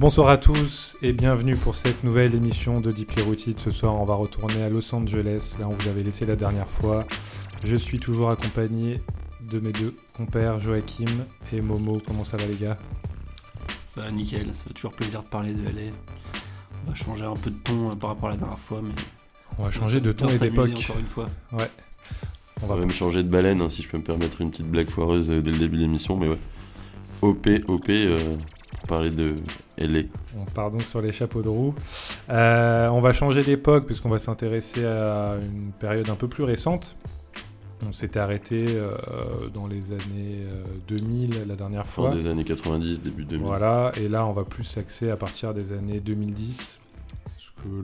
Bonsoir à tous et bienvenue pour cette nouvelle émission de Deeply Rooted. Ce soir, on va retourner à Los Angeles, là où vous avez laissé la dernière fois. Je suis toujours accompagné de mes deux compères, Joachim et Momo. Comment ça va, les gars? Ça va nickel, ça fait toujours plaisir de parler de LA. On va changer un peu de ton euh, par rapport à la dernière fois, mais. On va changer de ton et d'époque. Encore une fois. Ouais. On On va même changer de baleine, hein, si je peux me permettre une petite blague foireuse euh, dès le début de l'émission, mais ouais. OP, OP, euh, parler de LA. On part donc sur les chapeaux de roue. Euh, on va changer d'époque puisqu'on va s'intéresser à une période un peu plus récente. On s'était arrêté euh, dans les années euh, 2000 la dernière Fin fois. des années 90, début 2000. Voilà, et là on va plus s'axer à partir des années 2010.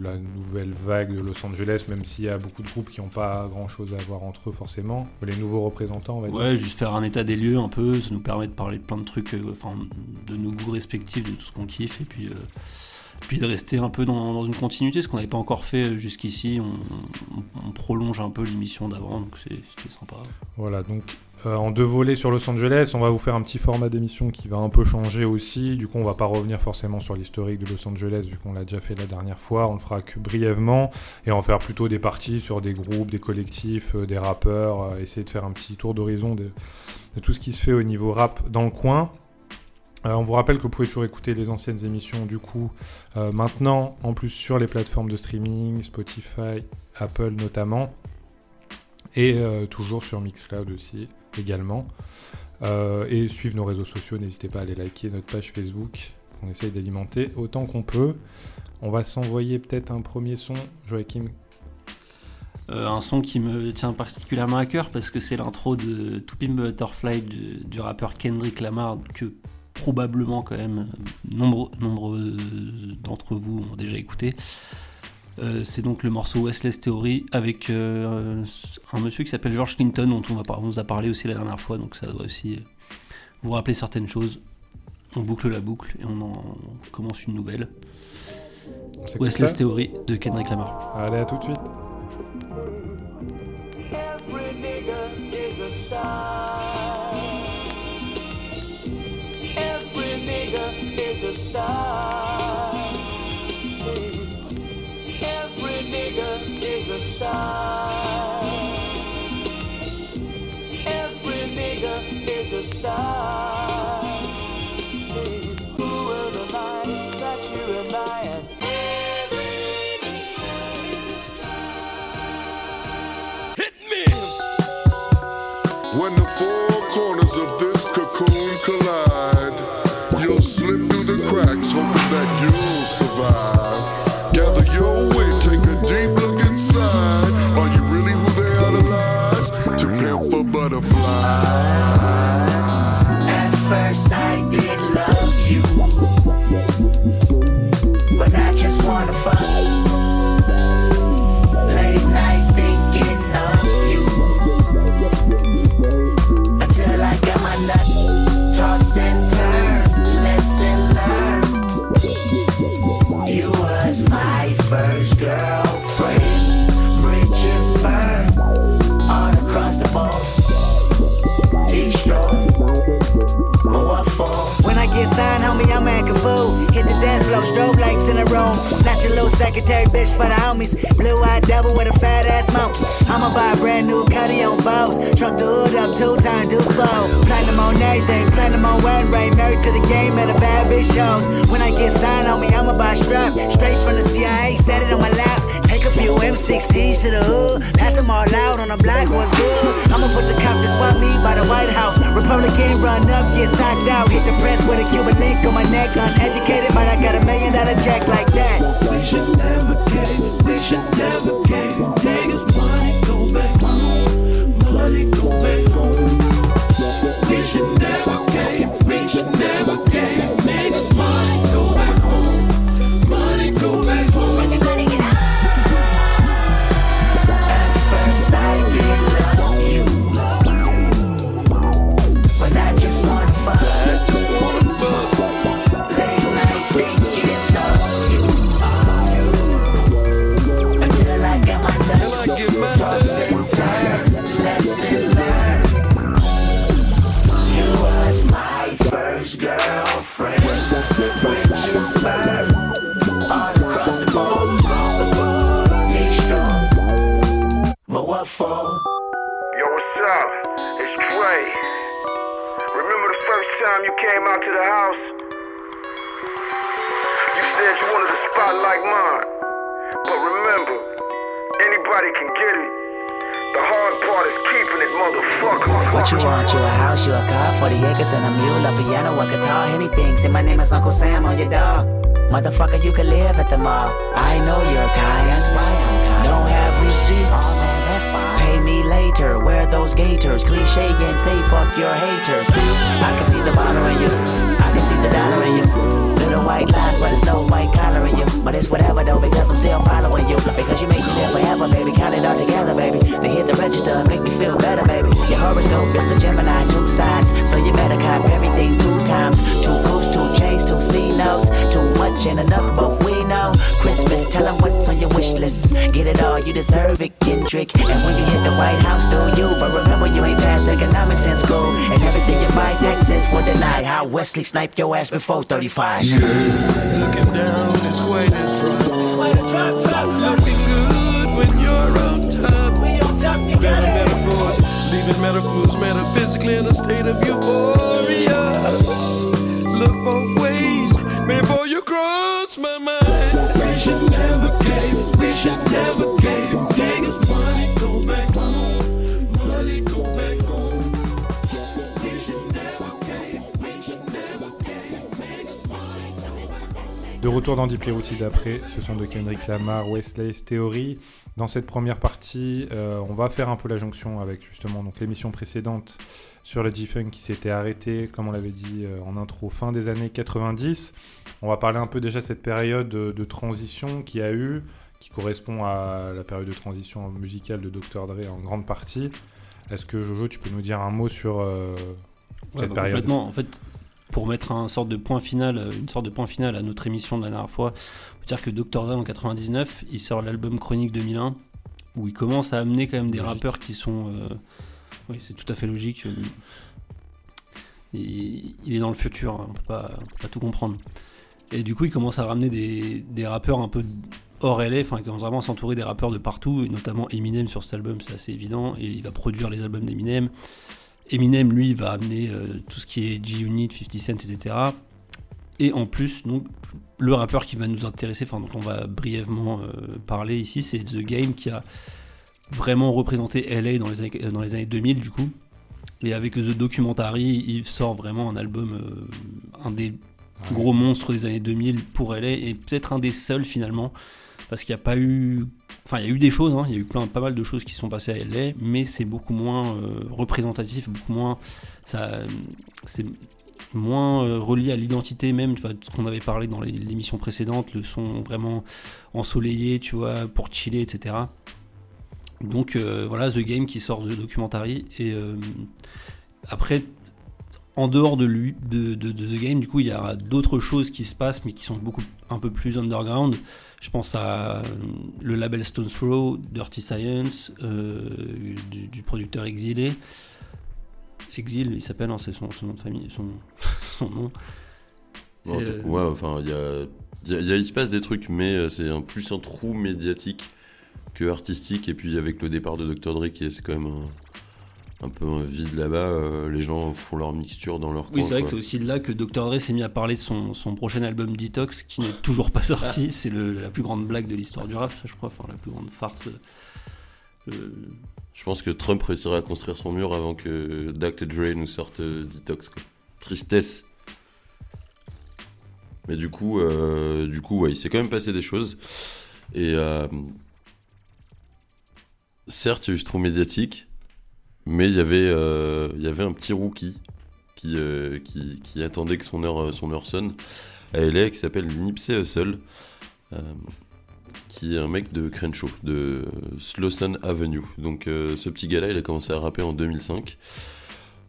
La nouvelle vague de Los Angeles, même s'il y a beaucoup de groupes qui n'ont pas grand chose à voir entre eux forcément, les nouveaux représentants, on va dire. Ouais, juste faire un état des lieux un peu, ça nous permet de parler de plein de trucs, euh, enfin, de nos goûts respectifs, de tout ce qu'on kiffe, et puis, euh, puis de rester un peu dans, dans une continuité, ce qu'on n'avait pas encore fait euh, jusqu'ici. On, on- on prolonge un peu l'émission d'avant, donc c'est sympa. Voilà, donc euh, en deux volets sur Los Angeles, on va vous faire un petit format d'émission qui va un peu changer aussi. Du coup, on va pas revenir forcément sur l'historique de Los Angeles, vu qu'on l'a déjà fait la dernière fois. On le fera que brièvement, et va faire plutôt des parties sur des groupes, des collectifs, euh, des rappeurs, euh, essayer de faire un petit tour d'horizon de, de tout ce qui se fait au niveau rap dans le coin. On vous rappelle que vous pouvez toujours écouter les anciennes émissions du coup maintenant en plus sur les plateformes de streaming, Spotify, Apple notamment, et toujours sur Mixcloud aussi également. Euh, et suivre nos réseaux sociaux, n'hésitez pas à aller liker notre page Facebook, on essaye d'alimenter autant qu'on peut. On va s'envoyer peut-être un premier son, Joachim. Euh, un son qui me tient particulièrement à cœur parce que c'est l'intro de To Pimp Butterfly du, du rappeur Kendrick Lamar que probablement quand même nombreux d'entre vous ont déjà écouté. Euh, c'est donc le morceau Westless Theory avec euh, un monsieur qui s'appelle George Clinton dont on, va par- on vous a parlé aussi la dernière fois donc ça doit aussi euh, vous rappeler certaines choses. On boucle la boucle et on en on commence une nouvelle. Westless Theory de Kendrick Lamar. Allez, à tout de suite. Every a star. Every nigga is a star. Who will deny that you and I and every nigga is a star? Hit me! When the four corners of this cocoon collide, you'll slip through the cracks, hoping that you'll survive. In the room. Your little secretary bitch for the homies. Blue eyed devil with a fat ass mouth. I'ma buy a brand new cutty on Vows. Truck the hood up two times, do slow. Platinum on everything, platinum on wedding ring. Married to the game at a bad bitch shows. When I get signed, on me, I'ma buy a strap. Straight from the CIA, set it on my lap. Few M16s to the hood. Pass them all out on the block, what's good? I'ma put the cop to swap me by the White House. Republican run up, get socked out. Hit the press with a Cuban link on my neck. Uneducated, but I got a million dollar check like that. We should never cave, we should never cave. Niggas, money go back home, money go back home. We should never cave, we should never cave. Came out to the house? You said you wanted a spot like mine. But remember, anybody can get it. The hard part is keeping it, motherfucker. What you want? You a house, you a car, 40 acres and a mule, a piano, a guitar, anything. Say my name is Uncle Sam on your dog. Motherfucker, you can live at the mall. I know you're kind, that's why I'm kind. Don't have receipts. That's fine. Pay me later, wear those gaiters. Cliche and say fuck your haters. I can see the bottle in you, I can see the dollar in you. Little white lines, but it's no white collar in you. But it's whatever though, because I'm still following you. Because you make me live forever, baby. Count it all together, baby. They hit the register make me feel better, baby. Your horoscope is a Gemini, two sides. So you better cop everything two times. Two coupes, two chains, two C notes. Too much and enough, both we know. Christmas, tell them what's on your wish list. Get it all, you deserve it, Kendrick. And when you hit the White House, do you? But remember, you ain't passed economics in school. And everything you buy, Texas will deny how Wesley sniped your ass before 35. Looking down is quite a drop. Looking good when you're on top. Better metaphors, leaving metaphors metaphysically in a state of euphoria. Look De retour dans Deep Perotti d'après, ce sont de Kendrick Lamar, Wesley's Theory. Dans cette première partie, euh, on va faire un peu la jonction avec justement l'émission précédente sur le G-Funk qui s'était arrêté, comme on l'avait dit euh, en intro, fin des années 90. On va parler un peu déjà de cette période de, de transition qui a eu, qui correspond à la période de transition musicale de Dr. Dre en grande partie. Est-ce que Jojo, tu peux nous dire un mot sur euh, Ouais, cette bah, période complètement. En fait, pour mettre un sorte de point final, euh, une sorte de point final à notre émission de la dernière fois, on peut dire que Dr. Dre en 99, il sort l'album Chronique 2001, où il commence à amener quand même des Logique. rappeurs qui sont. euh, Oui, c'est tout à fait logique. Il, il est dans le futur, hein, on on peut pas tout comprendre. Et du coup, il commence à ramener des, des rappeurs un peu hors LA, enfin, commence vraiment s'entourer des rappeurs de partout, et notamment Eminem sur cet album, c'est assez évident, et il va produire les albums d'Eminem. Eminem, lui, va amener euh, tout ce qui est G-Unit, 50 Cent, etc. Et en plus, donc, le rappeur qui va nous intéresser, enfin, dont on va brièvement euh, parler ici, c'est The Game qui a vraiment représenté LA dans les années, dans les années 2000, du coup. Et avec The Documentary, il sort vraiment un album, euh, un des gros monstres des années 2000 pour LA, et peut-être un des seuls finalement, parce qu'il n'y a pas eu. Enfin, il y a eu des choses, hein, il y a eu plein, pas mal de choses qui sont passées à LA, mais c'est beaucoup moins euh, représentatif, beaucoup moins. Ça, c'est moins euh, relié à l'identité même, tu vois, ce qu'on avait parlé dans l'émission précédente, le son vraiment ensoleillé, tu vois, pour chiller, etc. Donc euh, voilà, The Game qui sort de Documentary, et après, en dehors de lui, de The Game, du coup, il y a d'autres choses qui se passent, mais qui sont beaucoup un peu plus underground. Je pense à euh, le label Stone Throw, Dirty Science, euh, du, du producteur Exilé. Exil, il s'appelle, hein, c'est son, son nom de famille, son, son nom. Euh, Ouais, enfin, il y a, il y a- il y a- il se passe des trucs, mais c'est un, plus un trou médiatique que artistique. Et puis avec le départ de Dr. Dre, qui est c'est quand même un, un peu un vide là-bas, euh, les gens font leur mixture dans leur Oui, c'est vrai que c'est aussi là que Dr. Dre s'est mis à parler de son, son prochain album Detox, qui n'est toujours pas sorti. C'est le- la plus grande blague de l'histoire du rap, ça, je crois, enfin la plus grande farce. euh, Je pense que Trump réussira à construire son mur avant que Dr. Dre nous sorte euh, Detox. Quoi. Tristesse. Mais du coup, euh, du coup, ouais, il s'est quand même passé des choses. Et euh, certes, il y a eu ce trou médiatique, mais il y avait, euh, il y avait un petit rookie qui, euh, qui, qui attendait que son heure, heure sonne à LA, qui s'appelle Nipsey Hussle, euh, qui est un mec de Crenshaw, de euh, Slauson Avenue. Donc euh, ce petit gars-là, il a commencé à rapper en 2005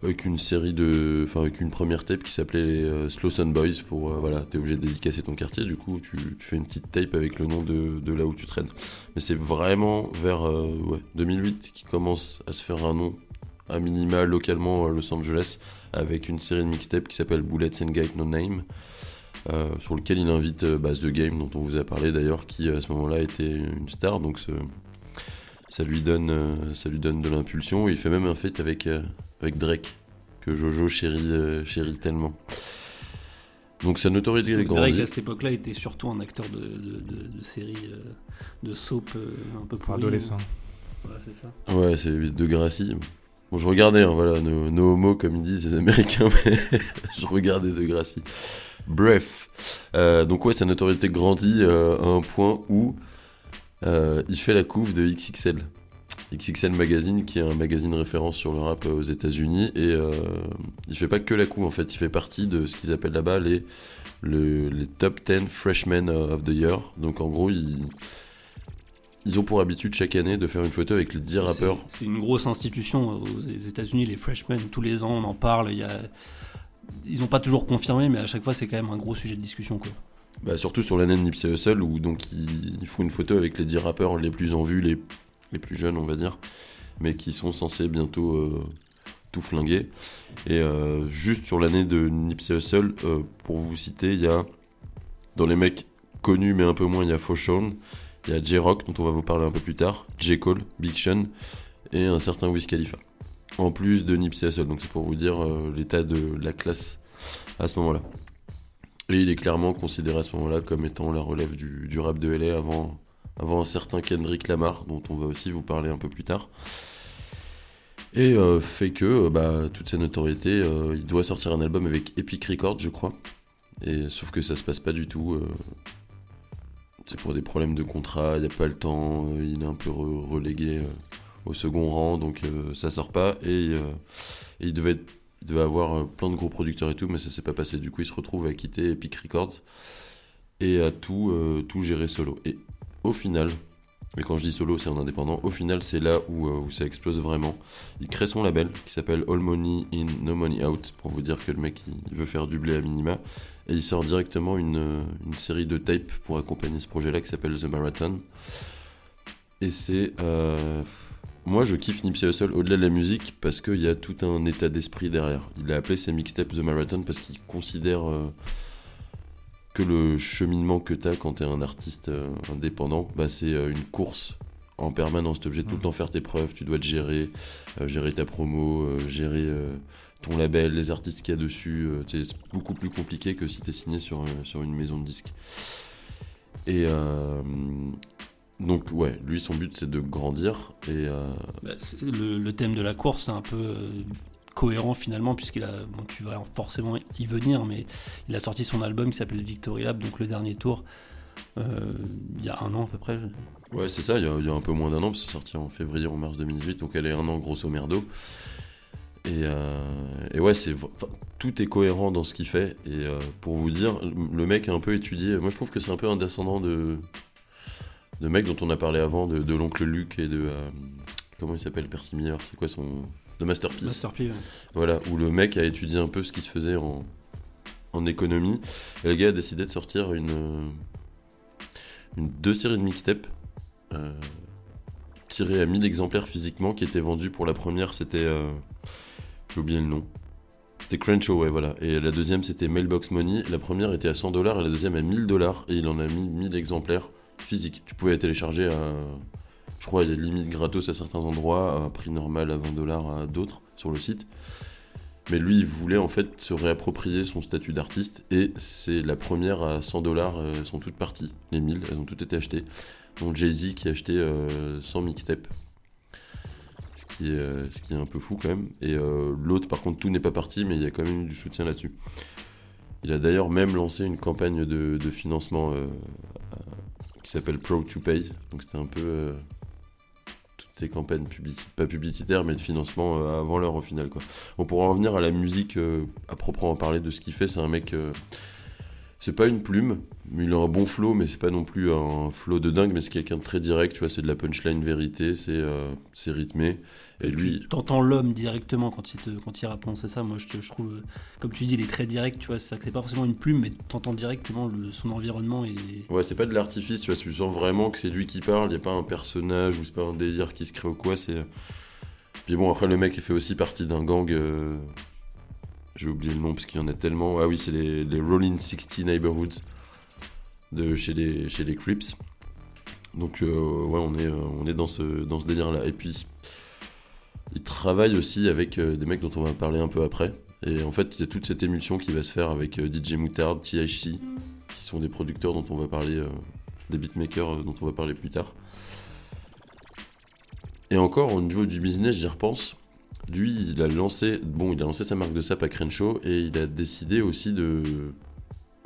avec une série de, enfin avec une première tape qui s'appelait euh, Boys pour euh, voilà, t'es obligé de dédicacer ton quartier, du coup tu, fais une petite tape avec le nom de, de là où tu traînes. Mais c'est vraiment vers euh, ouais, 2008 qu'il commence à se faire un nom à minima localement à Los Angeles avec une série de mixtapes qui s'appelle Bullets and Gate No Name. euh, sur lequel il invite euh, bah, The Game, dont on vous a parlé d'ailleurs, qui à ce moment-là était une star, donc ce- ça, lui donne, euh, ça lui donne de l'impulsion. Il fait même un feat avec, euh, avec Drake, que Jojo chérit, euh, chérit tellement. Donc sa notoriété est Drake grandie. à cette époque-là était surtout un acteur de, de, de, de série euh, de soap euh, un peu Pour pourri. adolescent. Voilà, c'est ça. Ouais, c'est de Gracie. Bon, je regardais, hein, voilà, nos, nos homos, comme ils disent les Américains, mais je regardais de Gracie. Bref. Euh, donc, ouais, sa notoriété grandit euh, à un point où euh, il fait la couve de XXL. XXL Magazine, qui est un magazine référence sur le rap aux États-Unis. Et il fait pas que la couve, en fait. Il fait partie de ce qu'ils appellent là-bas les, le- les top 10 Freshmen of the Year. Donc, en gros, ils. Ils ont pour habitude chaque année de faire une photo avec les 10 rappeurs C'est une grosse institution aux États-Unis, les freshmen. Tous les ans, on en parle. Il y a... Ils n'ont pas toujours confirmé, mais à chaque fois, c'est quand même un gros sujet de discussion. Quoi. Bah, surtout sur l'année de Nipsey Hussle où donc ils, ils font une photo avec les 10 rappeurs les plus en vue, les, les plus jeunes on va dire, mais qui sont censés bientôt euh, tout flinguer. Et euh, juste sur l'année de Nipsey Hussle, euh, pour vous citer, il y a dans les mecs connus mais un peu moins, il y a Fauchon, il y a J-Rock dont on va vous parler un peu plus tard, J. Cole, Big Sean et un certain Wiz Khalifa. En plus de Nipsey Hussle, donc c'est pour vous dire euh, l'état de la classe à ce moment-là. Et il est clairement considéré à ce moment-là comme étant la relève du, rap de LA avant, avant un certain Kendrick Lamar, dont on va aussi vous parler un peu plus tard. Et euh, fait que, euh, bah, toute sa notoriété, il doit sortir un album avec Epic Records, je crois. Et, sauf que ça se passe pas du tout. C'est pour des problèmes de contrat, il n'y a pas le temps, euh, il est un peu re- relégué euh, au second rang, donc euh, ça sort pas. Et, il devait avoir plein de gros producteurs et tout, mais ça s'est pas passé. Du coup, il se retrouve à quitter Epic Records et à tout, gérer solo. Et au final, et quand je dis solo, c'est en indépendant, au final, c'est là où, où ça explose vraiment. Il crée son label qui s'appelle All Money In, No Money Out, pour vous dire que le mec, il veut faire du blé à minima. Et il sort directement une, une série de tapes pour accompagner ce projet-là qui s'appelle The Marathon. Et c'est. euh, moi, je kiffe Nipsey Hussle au-delà de la musique parce qu'il y a tout un état d'esprit derrière. Il a appelé ses mixtapes The Marathon parce qu'il considère euh, que le cheminement que tu as quand tu es un artiste euh, indépendant, bah, c'est une course en permanence. Tu es obligé de tout le temps faire tes preuves, tu dois te gérer, gérer ta promo, gérer ton label, les artistes qu'il y a dessus. euh, c'est beaucoup plus compliqué que si tu es signé sur, euh, sur une maison de disques. Et. euh, donc ouais, lui son but c'est de grandir et euh, Bah, le, le thème de la course, c'est un peu euh, cohérent finalement, puisqu'il a. Bon, tu vas forcément y venir, mais il a sorti son album qui s'appelle Victory Lab, donc le dernier tour, il y a un an à peu près. Ouais, c'est ça, il y, a, il y a un peu moins d'un an, parce que c'est sorti en février ou mars 2018, donc elle est un an grosso merdo. Et, euh, et ouais, c'est, tout est cohérent dans ce qu'il fait. Et euh, pour vous dire, le mec a un peu étudié. Moi, je trouve que c'est un peu un descendant de, de mec dont on a parlé avant, de, de l'oncle Luc et de. euh, comment il s'appelle Percy Miller C'est quoi son. De Masterpiece. Masterpiece. Voilà, où le mec a étudié un peu ce qui se faisait en, en économie. Et le gars a décidé de sortir une, une deux séries de mixtapes euh, tirées à 1000 exemplaires physiquement qui étaient vendus pour la première, c'était. euh, J'ai oublié le nom. C'était Crenshaw, ouais, voilà. Et la deuxième, c'était Mailbox Money. La première était à 100 dollars et la deuxième à 1000 dollars. Et il en a mis 1000 exemplaires physiques. Tu pouvais télécharger à. Je crois il y a limite gratos à certains endroits, à un prix normal à 20 dollars à d'autres sur le site. Mais lui, il voulait en fait se réapproprier son statut d'artiste et c'est la première à 100 dollars, elles sont toutes parties. Les 1000, elles ont toutes été achetées. Donc Jay-Z qui a acheté euh, 100 mixtapes. Ce qui, est, euh, ce qui est un peu fou quand même. Et euh, l'autre, par contre, tout n'est pas parti, mais il y a quand même eu du soutien là-dessus. Il a d'ailleurs même lancé une campagne de, financement euh, qui s'appelle Pro to Pay. Donc c'était un peu toutes ces campagnes publicitaires, pas publicitaires, mais de financement avant l'heure au final. Quoi. On pourra en revenir à la musique à proprement parler de ce qu'il fait. C'est un mec. C'est pas une plume, mais il a un bon flow, mais c'est pas non plus un flow de dingue, mais c'est quelqu'un de très direct, tu vois, c'est de la punchline vérité, c'est euh, c'est rythmé. Et lui, t'entends l'homme directement quand il, te, quand il raconte, c'est ça. Moi, je, je trouve, euh, comme tu dis, il est très direct, tu vois. C'est c'est pas forcément une plume, mais t'entends directement le- son environnement et. Ouais, c'est pas de l'artifice, tu vois, tu sens vraiment que c'est lui qui parle, il a pas un personnage ou c'est pas un délire qui se crée ou quoi, c'est... Puis bon, après, le mec il fait aussi partie d'un gang... euh, J'ai oublié le nom parce qu'il y en a tellement. Ah oui, c'est les, Rolling 60 Neighborhoods de chez les, chez les Crips. Donc euh, ouais, on est, euh, on est dans ce, dans ce délire-là. Et puis, il travaille aussi avec euh, des mecs dont on va parler un peu après. Et en fait, il y a toute cette émulsion qui va se faire avec DJ Moutard, THC, qui sont des producteurs dont on va parler, des beatmakers dont on va parler plus tard. Et encore, au niveau du business, j'y repense. Lui, il a lancé, bon, il a lancé sa marque de sap à Crenshaw et il a décidé aussi de,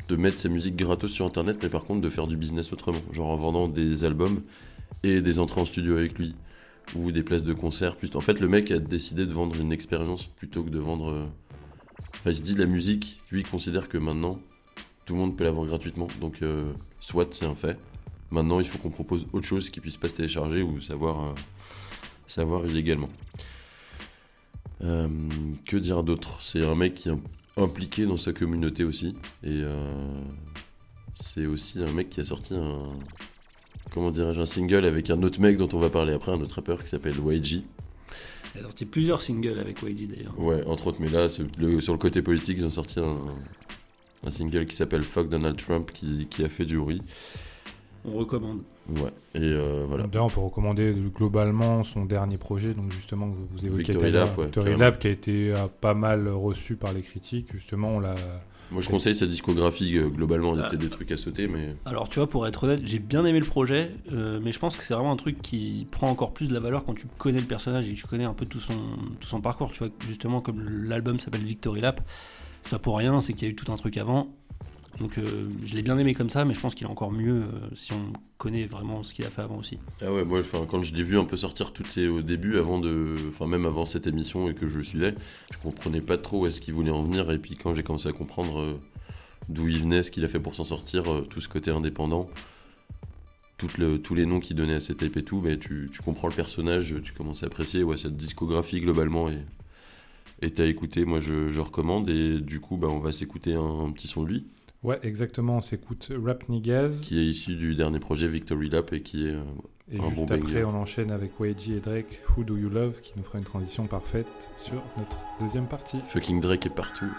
de mettre sa musique gratos sur internet, mais par contre de faire du business autrement, genre en vendant des albums et des entrées en studio avec lui ou des places de concert. En fait, le mec a décidé de vendre une expérience plutôt que de vendre. euh, Enfin, il se dit la musique, lui, il considère que maintenant tout le monde peut l'avoir gratuitement, donc euh, soit c'est un fait. Maintenant, il faut qu'on propose autre chose qui puisse pas se télécharger ou savoir, euh, savoir illégalement. Euh, que dire d'autre? C'est un mec qui est impliqué dans sa communauté aussi. Et euh, c'est aussi un mec qui a sorti un. Comment dirais-je Un single avec un autre mec dont on va parler après, un autre rappeur qui s'appelle YG. Il a sorti plusieurs singles avec YG d'ailleurs. Ouais, entre autres, mais là, le- sur le côté politique, ils ont sorti un, un single qui s'appelle Fuck Donald Trump qui, qui a fait du bruit. On recommande. Ouais, et euh, voilà. D'ailleurs, on peut recommander globalement son dernier projet, donc justement que vous évoquiez Victory Lap, ouais, Victory. Lap, qui a été euh, pas mal reçu par les critiques. Justement, on l'a. Moi, je conseille sa discographie euh, globalement. Il y a peut-être des trucs à sauter, mais Alors tu vois, pour être honnête, j'ai bien aimé le projet, euh, mais je pense que c'est vraiment un truc qui prend encore plus de la valeur quand tu connais le personnage et que tu connais un peu tout son, tout son parcours. Tu vois, justement, comme l'album s'appelle Victory Lap, c'est pas pour rien, c'est qu'il y a eu tout un truc avant. Donc euh, je l'ai bien aimé comme ça, mais je pense qu'il est encore mieux euh, si on connaît vraiment ce qu'il a fait avant aussi. Ah ouais, moi, quand je l'ai vu un peu sortir tout ces, au début, avant de, enfin même avant cette émission et que je suivais, je comprenais pas trop où est-ce qu'il voulait en venir. Et puis quand j'ai commencé à comprendre euh, d'où il venait, ce qu'il a fait pour s'en sortir, tout ce côté indépendant, tous les noms qu'il donnait à ses tapes et tout, mais tu, tu comprends le personnage, tu commences à apprécier ouais, cette discographie globalement et t'as écouté, moi je, recommande et du coup bah, on va s'écouter un petit son de lui Ouais, exactement. On s'écoute Rap Niggas. qui est issu du dernier projet Victory Lap et qui est euh, Et un juste bon après, banger. on enchaîne avec YG et Drake, Who Do You Love, qui nous fera une transition parfaite sur notre deuxième partie. fucking Drake est partout.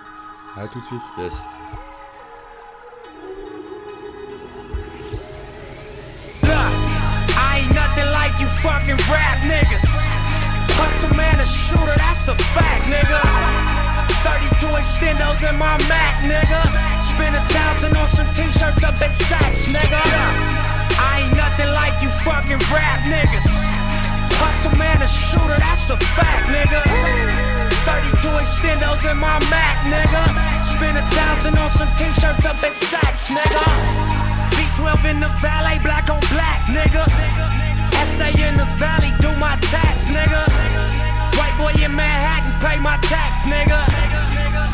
À tout de suite. Yes. Look, I ain't nothing like you fucking rap niggas. Hustle man, a shooter, that's a fact, nigga. 32 extendos in my Mac, nigga. Spend a thousand on some t-shirts up at Saks, nigga. I ain't nothing like you fucking rap niggas. Hustle man, a shooter, that's a fact, nigga. 32 extendos in my Mac, nigga. Spend a thousand on some t-shirts up at Saks, nigga. V12 in the valet, black on black, nigga. SA in the valley, do my tax, nigga. White boy in Manhattan, pay my tax, nigga.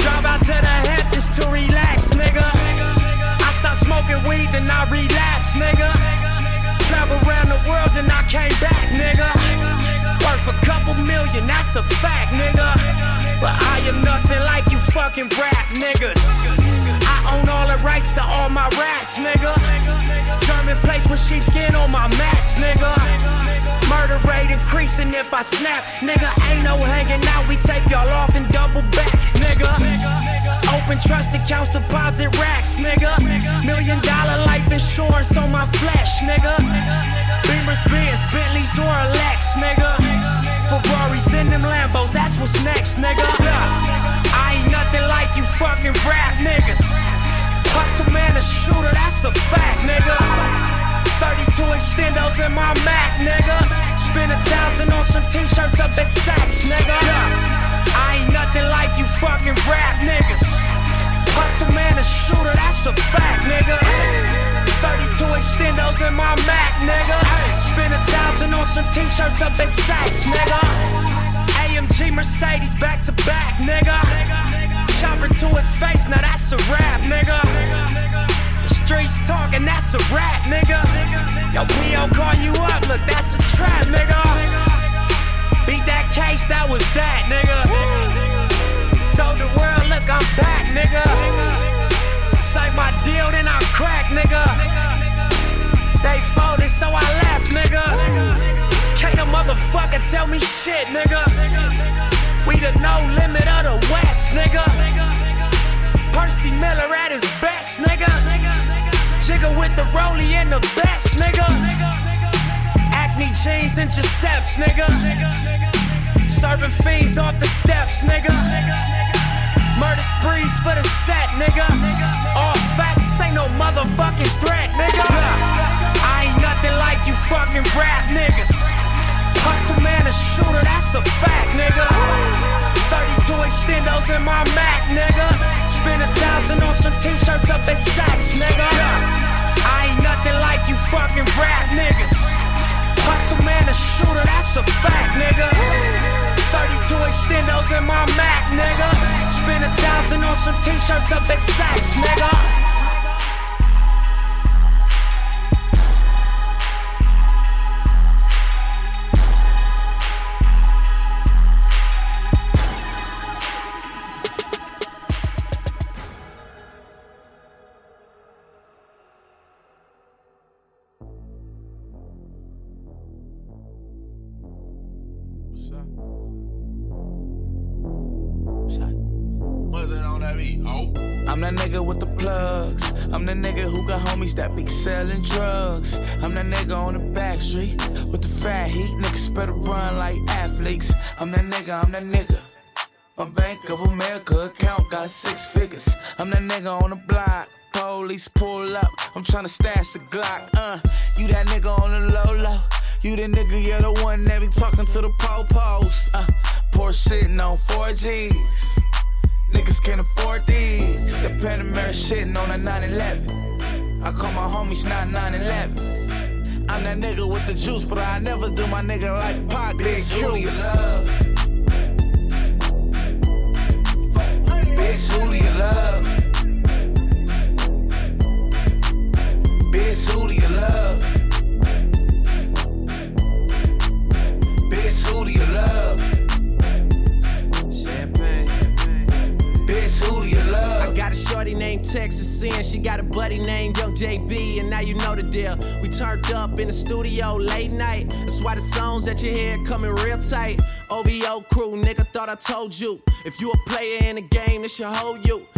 Drive out to the Hamptons to relax, nigga. I stopped smoking weed, then I relapsed, nigga. Travel around the world, then I came back, a fact, nigga. But I am nothing like you fucking rap niggas. I own all the rights to all my raps, nigga. German place with sheepskin on my mats, nigga. Murder rate increasing if I snap, nigga. Ain't no hanging out, we take y'all off and double back, nigga. Open trust accounts, deposit racks, nigga. Million dollar life insurance on my flesh, nigga. Beamers, Benz, Bentleys, or Lex, nigga. Ferraris in them Lambos, that's what's next, nigga. I ain't nothing like you fucking rap niggas. Hustle man, a shooter, that's a fact, nigga. 32 extendos in my Mac, nigga. Spend a thousand on some t-shirts up at Saks, nigga. I ain't nothing like you fucking rap niggas. Hustle man, a shooter, that's a fact, nigga. 32 extendos in my Mac, nigga. Spend a thousand on some t-shirts up at Saks, nigga. AMG Mercedes back to back, nigga. Chopper to his face, now that's a rap, nigga. The streets talking, that's a rap, nigga. Yo, P.O. call you up, look, that's a trap, nigga. Beat that case, that was that, nigga. Told the world, look, I'm back, nigga. Signed my deal, then I crack, nigga. They folded, so I left, nigga. Can't a motherfucker tell me shit, nigga. We the no limit of the West, nigga. Percy Miller at his best, nigga. Jigger with the rollie and the vest, nigga. Acne jeans intercepts, nigga. Serving fiends off the steps, nigga. For the set, nigga. All facts ain't no motherfucking threat, nigga. I ain't nothing like you fucking rap niggas. Hustle man, a shooter, that's a fact, nigga. 32 extendos in my Mac, nigga. Spend a thousand on some t-shirts up at Saks, nigga. I ain't nothing like you fucking rap niggas. Hustle man, a shooter, that's a fact, nigga. 32 extendos in my Mac, nigga. Spend a thousand on some t-shirts up at Saks, nigga. Nigga, I'm that nigga. My Bank of America account got six figures. I'm that nigga on the block. Police pull up. I'm tryna stash the Glock. Uh, you that nigga on the low low. You the nigga, yeah, the one that be talking to the po-pos. Uh, poor shitting on 4Gs. Niggas can't afford these. The Panamera shitting on a 911. I call my homies not 911. I'm that nigga with the juice, but I never do my nigga like Pac. Big who love? Bitch, who do you love? Bitch, who do you love? Bitch, who do you love? Champagne. Bitch, who do you love? I got a shorty named Texas Sin. She got a buddy named Young JB, and now you know the deal. We turned up in the studio late night. That's why the songs that you hear coming real tight. OVO crew, nigga, thought I told you. If you a player in the game, this should hold you.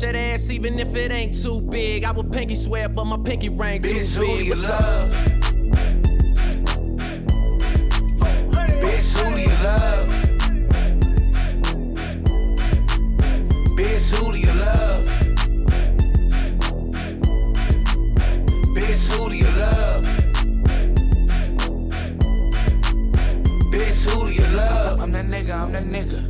that ass even if it ain't too big. I would pinky swear, but my pinky ring too Bitch, who big. you love? Bitch, who do you love? Bitch, who do you love? Bitch, who do you love? Bitch, who do you love? I'm that nigga, I'm that nigga.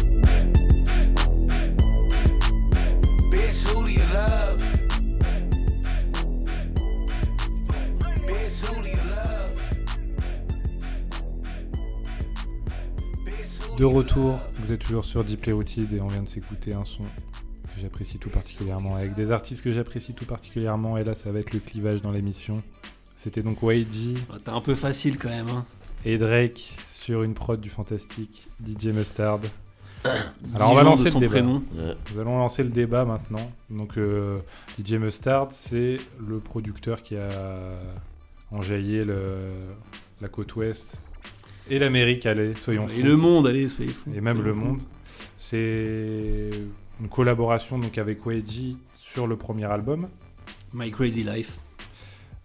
De retour, vous êtes toujours sur Deep Routed et on vient de s'écouter un son que j'apprécie tout particulièrement avec des artistes que j'apprécie tout particulièrement et là ça va être le clivage dans l'émission. C'était donc YG Bah, T'es un peu facile quand même. Hein. et Drake sur une prod du fantastique DJ Mustard. Alors on va lancer le son débat. prénom. Ouais. Nous allons lancer le débat maintenant. Donc euh, DJ Mustard, c'est le producteur qui a enjaillé le- la côte ouest et l'Amérique, allez, soyons Et fous. le monde, allez, soyez fous. et même le monde. C'est une collaboration donc avec YG sur le premier album. My Crazy Life.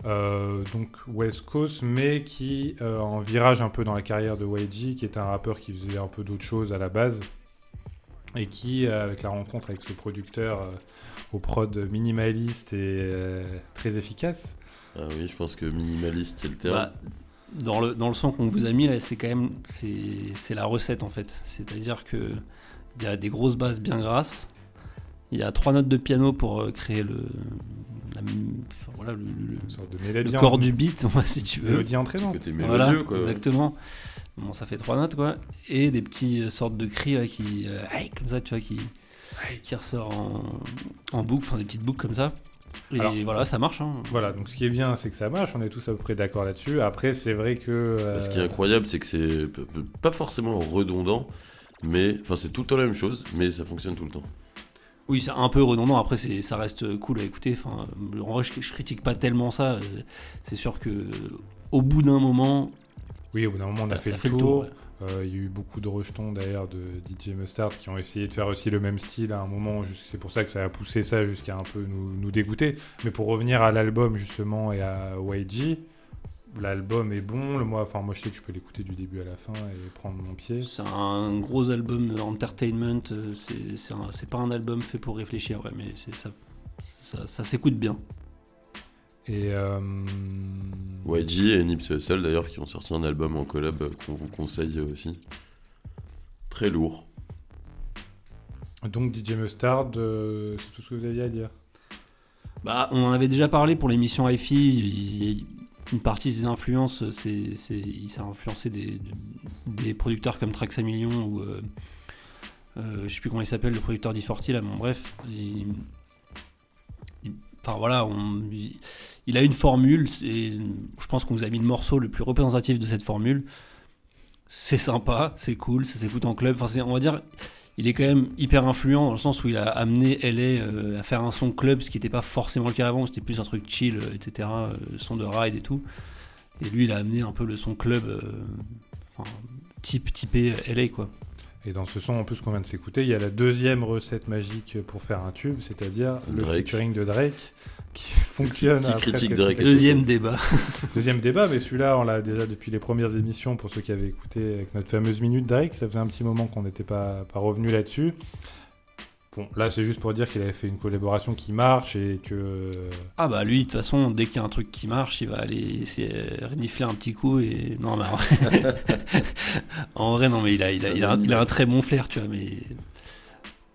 Euh, donc West Coast, mais qui euh, en virage un peu dans la carrière de YG, qui est un rappeur qui faisait un peu d'autres choses à la base, et qui, euh, avec la rencontre avec ce producteur euh, au prod minimaliste et euh, très efficace, Ah oui, je pense que minimaliste, c'est le terme. Bah, dans le, dans le son qu'on vous a mis, là, c'est quand même c'est c'est la recette en fait. C'est-à-dire que il y a des grosses basses bien grasses. Il y a trois notes de piano pour euh, créer le, la- enfin, voilà, le, le- Une sorte de le corps en- du beat, si tu veux. Mélodie entraînante. Côté Voilà, quoi. exactement. Bon, ça fait trois notes, quoi. Et des petits euh, sortes de cris là, qui, euh, Aïe comme ça, tu vois, qui, qui ressort en, en boucle, enfin des petites boucles comme ça. Et Alors- voilà, ça marche. Hein. Voilà, donc ce qui est bien, c'est que ça marche, on est tous à peu près d'accord là-dessus. Après, c'est vrai que. euh, Ce qui est incroyable, c'est que c'est pas forcément redondant, mais enfin c'est tout le temps la même chose, mais ça fonctionne tout le temps. Oui, c'est un peu redondant. Après, c'est, ça reste cool à écouter. Enfin, en vrai, je, je critique pas tellement ça. C'est sûr que au bout d'un moment, Oui, au bout d'un moment, on a fait le fait le tour. tour, ouais. Euh, Il y a eu beaucoup de rejetons d'ailleurs de DJ Mustard qui ont essayé de faire aussi le même style à un moment. C'est pour ça que ça a poussé ça jusqu'à un peu nous, nous dégoûter. Mais pour revenir à l'album justement et à YG, l'album est bon. Moi, enfin moi je sais que je peux l'écouter du début à la fin et prendre mon pied. c'est un gros album entertainment. euh, C'est, pas un album fait pour réfléchir, mais ça s'écoute bien. Et euh, YG et Nipsey Hussle d'ailleurs qui ont sorti un album en collab euh, qu'on vous conseille aussi. Très lourd. donc DJ Mustard, euh, c'est tout ce que vous aviez à dire? Bah, on en avait déjà parlé pour l'émission hi Une partie de ses influences, c'est, c'est- il s'est influencé des, des producteurs comme Trax Million ou euh, euh, je sais plus comment il s'appelle, le producteur d'E40 là, bon bref. il- Enfin voilà, il, a une formule, c'est- je pense qu'on vous a mis le morceau le plus représentatif de cette formule. C'est sympa, c'est cool, ça s'écoute en club. Enfin, on va dire, il est quand même hyper influent dans le sens où il a amené LA euh, à faire un son club, ce qui n'était pas forcément le cas avant, c'était plus un truc chill, euh, etc., euh, son de ride et tout. Et lui, il a amené un peu le son club, enfin, type typé LA, quoi. Et dans ce son, en plus qu'on vient de s'écouter, il y a la deuxième recette magique pour faire un tube, c'est-à-dire le featuring de Drake, qui fonctionne. qui à critique Drake. Deuxième débat. Deuxième débat, mais celui-là, on l'a déjà depuis les premières émissions, pour ceux qui avaient écouté avec notre fameuse minute Drake, ça faisait un petit moment qu'on n'était pas, pas revenu là-dessus. Bon, là, c'est juste pour dire qu'il avait fait une collaboration qui marche et que... Ah bah lui, de toute façon, dès qu'il y a un truc qui marche, il va aller essayer de renifler un petit coup et... Non, mais en vrai, en vrai, non, mais il a, il a, il a, un, il a un très bon flair, tu vois, mais...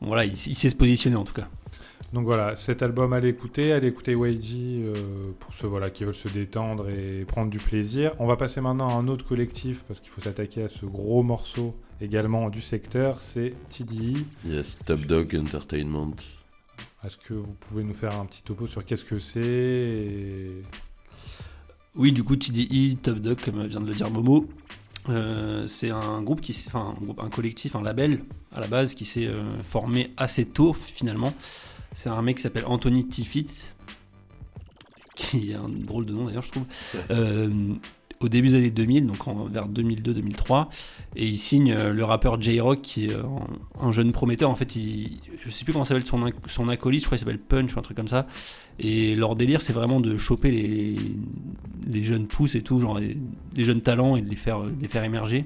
Voilà, il, il sait se positionner en tout cas. Donc voilà, cet album, allez écouter, allez écouter YG euh, pour ceux voilà, qui veulent se détendre et prendre du plaisir. On va passer maintenant à un autre collectif, parce qu'il faut s'attaquer à ce gros morceau également du secteur, c'est TDI. Yes, Top Dog Entertainment. Est-ce que vous pouvez nous faire un petit topo sur qu'est-ce que c'est et- Oui, du coup, TDI, Top Dog, comme vient de le dire Momo, euh, c'est un groupe qui, enfin, un, groupe, un collectif, un label à la base qui s'est euh, formé assez tôt finalement. C'est un mec qui s'appelle Anthony Tiffit, qui est un drôle de nom d'ailleurs, je trouve. Euh, au début des années 2000, donc en- vers 2002-2003, et il signe euh, le rappeur J-Rock, qui est euh, un, un jeune prometteur. En fait, il, je sais plus comment s'appelle son, son acolyte, je crois qu'il s'appelle Punch ou un truc comme ça. Et leur délire, c'est vraiment de choper les, les jeunes pousses et tout, genre les, les jeunes talents et de les faire, de les faire émerger.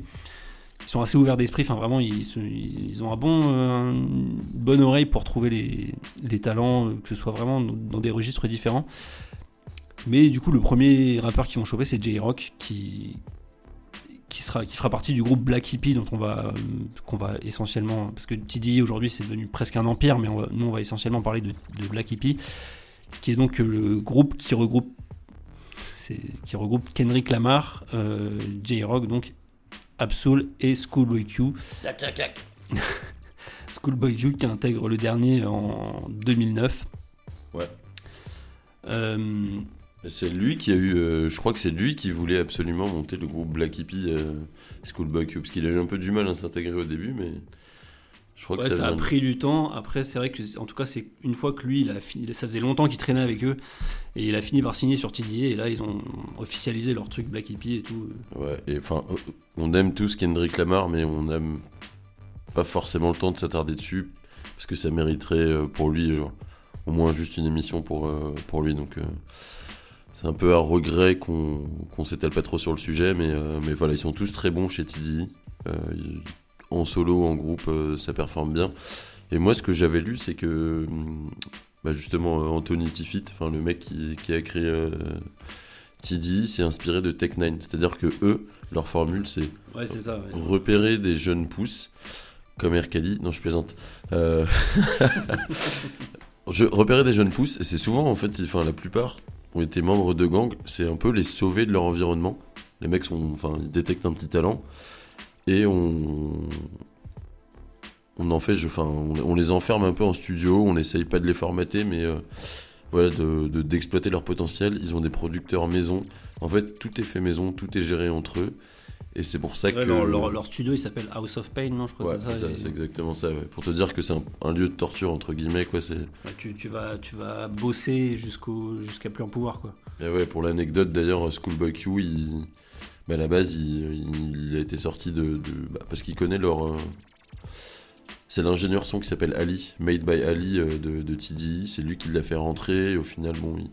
Ils sont assez ouverts d'esprit, enfin vraiment, ils, ont un bon, euh, une bonne oreille pour trouver les, talents, euh, que ce soit vraiment dans, des registres différents. Mais du coup, le premier rappeur qu'ils vont choper, c'est J-Rock, qui, qui, sera, qui fera partie du groupe Black Hippie, dont on va, euh, qu'on va essentiellement. Parce que TDI aujourd'hui, c'est devenu presque un empire, mais nous, on va essentiellement parler de, de Black Hippie, qui est donc le groupe qui regroupe. qui regroupe Kendrick Lamar, euh, J-Rock, donc Absol et Schoolboy Q. Yak, yak, yak. Schoolboy Q qui intègre le dernier en 2009. Ouais. Euh, C'est lui qui a eu, euh, je crois que c'est lui qui voulait absolument monter le groupe Black Hippie euh, Schoolboy Q, parce qu'il a eu un peu du mal à s'intégrer au début, mais je crois ouais, que ça, ça, a pris du temps. Après, c'est vrai que, en tout cas, c'est une fois que lui, il a fini, ça faisait longtemps qu'il traînait avec eux, et il a fini par signer sur TDA, et là, ils ont officialisé leur truc Black Hippie et tout. Ouais, et enfin, euh, on aime tous Kendrick Lamar, mais on n'aime pas forcément le temps de s'attarder dessus, parce que ça mériterait euh, pour lui euh, au moins juste une émission pour, pour lui. Donc, euh, c'est un peu un regret qu'on qu'on s'étale pas trop sur le sujet, mais, euh, mais voilà, ils sont tous très bons chez TDI. Euh, ils- en solo, en groupe, euh, ça performe bien. Et moi, ce que j'avais lu, c'est que hum, bah, justement, euh, Anthony Tiffit, enfin le mec qui, qui a créé euh, TDI s'est inspiré de Tech9. C'est-à-dire que eux, leur formule, c'est Ouais, c'est ça. ouais. repérer des jeunes pousses comme Erkali. Non, je plaisante. Euh, je repérer des jeunes pousses, et c'est souvent, en fait, enfin, la plupart ont été membres de gangs, c'est un peu les sauver de leur environnement. Les mecs sont, enfin, ils détectent un petit talent et on, on en fait, je- enfin, on, on les enferme un peu en studio, on n'essaye pas de les formater, mais euh, voilà, de- de- d'exploiter leur potentiel. Ils ont des producteurs maison. En fait, tout est fait maison, tout est géré entre eux. Et c'est pour ça Ouais, que. leur, leur- leur studio il s'appelle House of Pain, non je crois Ouais, que c'est ça, et- c'est exactement ça. ouais. Pour te dire que c'est un, un lieu de torture, entre guillemets, quoi. C'est... Tu, tu vas, tu vas bosser jusqu'au, jusqu'à plus en pouvoir, quoi. Et ouais, pour l'anecdote, d'ailleurs, Schoolboy Q, il... bah, à la base, il, a été sorti de. bah, parce qu'il connaît leur. euh, C'est l'ingénieur son qui s'appelle Ali, Made by Ali euh, de, de TDI. C'est lui qui l'a fait rentrer. Au final, bon, il,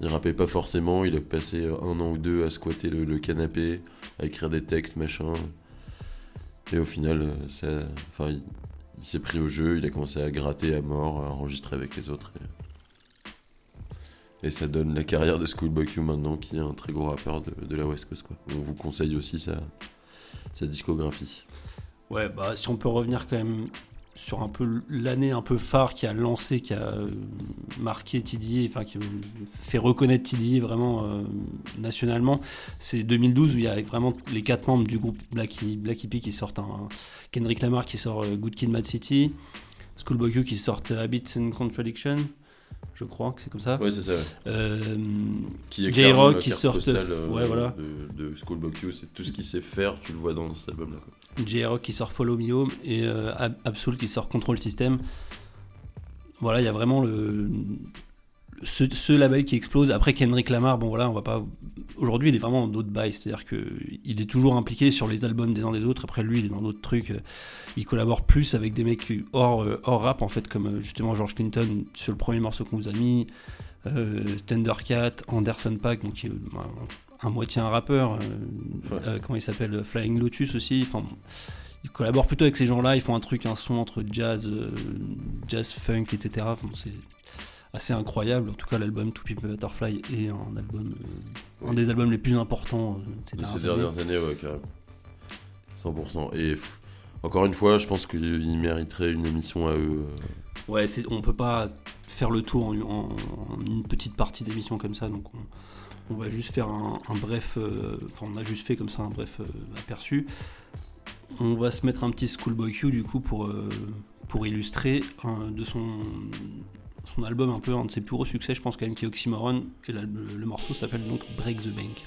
il rappait pas forcément. Il a passé euh, un an ou deux à squatter le, canapé, à écrire des textes, machin. Et au final, ça, enfin, il, s'est pris au jeu. Il a commencé à gratter à mort, à enregistrer avec les autres. Et ça donne la carrière de Schoolboy Q maintenant, qui est un très gros rappeur de, la West Coast. On vous conseille aussi sa, discographie. Ouais, bah si on peut revenir quand même sur un peu l'année un peu phare qui a lancé, qui a euh, marqué TDI, enfin qui fait reconnaître TDI vraiment euh, nationalement, c'est 2012 où il y a vraiment les quatre membres du groupe Black, Black Hippie qui sortent un Kendrick Lamar qui sort euh, Good Kid, Mad City, Schoolboy Q qui sort Habits and Contradiction, je crois que c'est comme ça. Ouais, c'est ça. ouais. Euh, Qui J-Rock qui sort postale, euh, ouais, voilà. de, de Schoolboy Q. C'est tout ce qu'il sait faire, tu le vois dans cet album-là. quoi. J-Rock qui sort Follow Me Home et euh, Ab- Absol qui sort Control System. Voilà, il y a vraiment le, ce, ce label qui explose. Après Kendrick Lamar, bon voilà, on va pas. Aujourd'hui, il est vraiment dans d'autres bails, c'est-à-dire que il est toujours impliqué sur les albums des uns des autres. Après, lui, il est dans d'autres trucs. Il collabore plus avec des mecs hors, euh, hors rap en fait, comme euh, justement George Clinton sur le premier morceau qu'on vous a mis, euh, Thundercat, Anderson Paak, donc qui est euh, un, un moitié un rappeur. euh, Ouais. comment il s'appelle Flying Lotus aussi. Enfin, ils collaborent plutôt avec ces gens-là. Ils font un truc, un son entre jazz, euh, jazz funk, etc. Enfin, assez incroyable. En tout cas, l'album To a Butterfly est un album, euh, un des albums les plus importants euh, ces De dernières ces années. dernières années, ouais, carrément. 100%. Et pff, encore une fois, je pense qu'ils mériteraient une émission à eux. euh. Ouais, on peut pas faire le tour en, en- en une petite partie d'émission comme ça, donc on, on va juste faire un, un bref. euh, Enfin, on a juste fait comme ça un bref euh, aperçu. On va se mettre un petit Schoolboy Q du coup pour, euh, pour illustrer de son, son album, un peu un de ses plus gros succès, je pense quand même, qui est Oxymoron, et le, morceau s'appelle donc Break the Bank.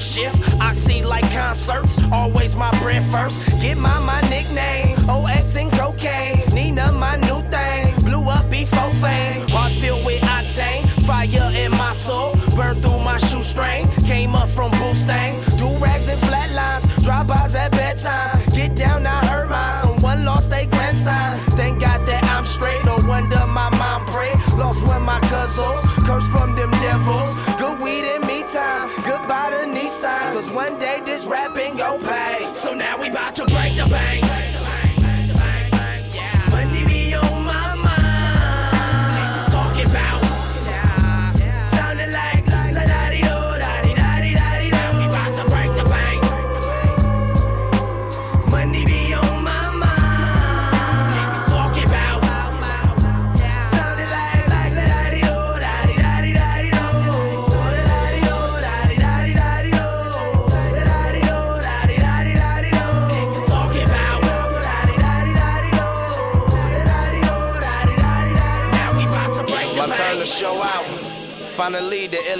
Stick shift. Oxy like concerts. Always my bread first. Get my my nickname. OX and cocaine. Nina, my new thing. Blew up before fame. Heart filled with octane. Fire in my soul. Burn through my shoestring. Came up from Boostang. Do rags and flatlines. Drive-bys at bedtime. Get down, I heard mine. Someone lost their grandson. Thank God that I'm straight. No wonder my mom prayed. Lost when my cousins. Cursed from them devils. Goodbye to Nissan. Cause one day this rapping gon' pay. So now we bout to break the bank.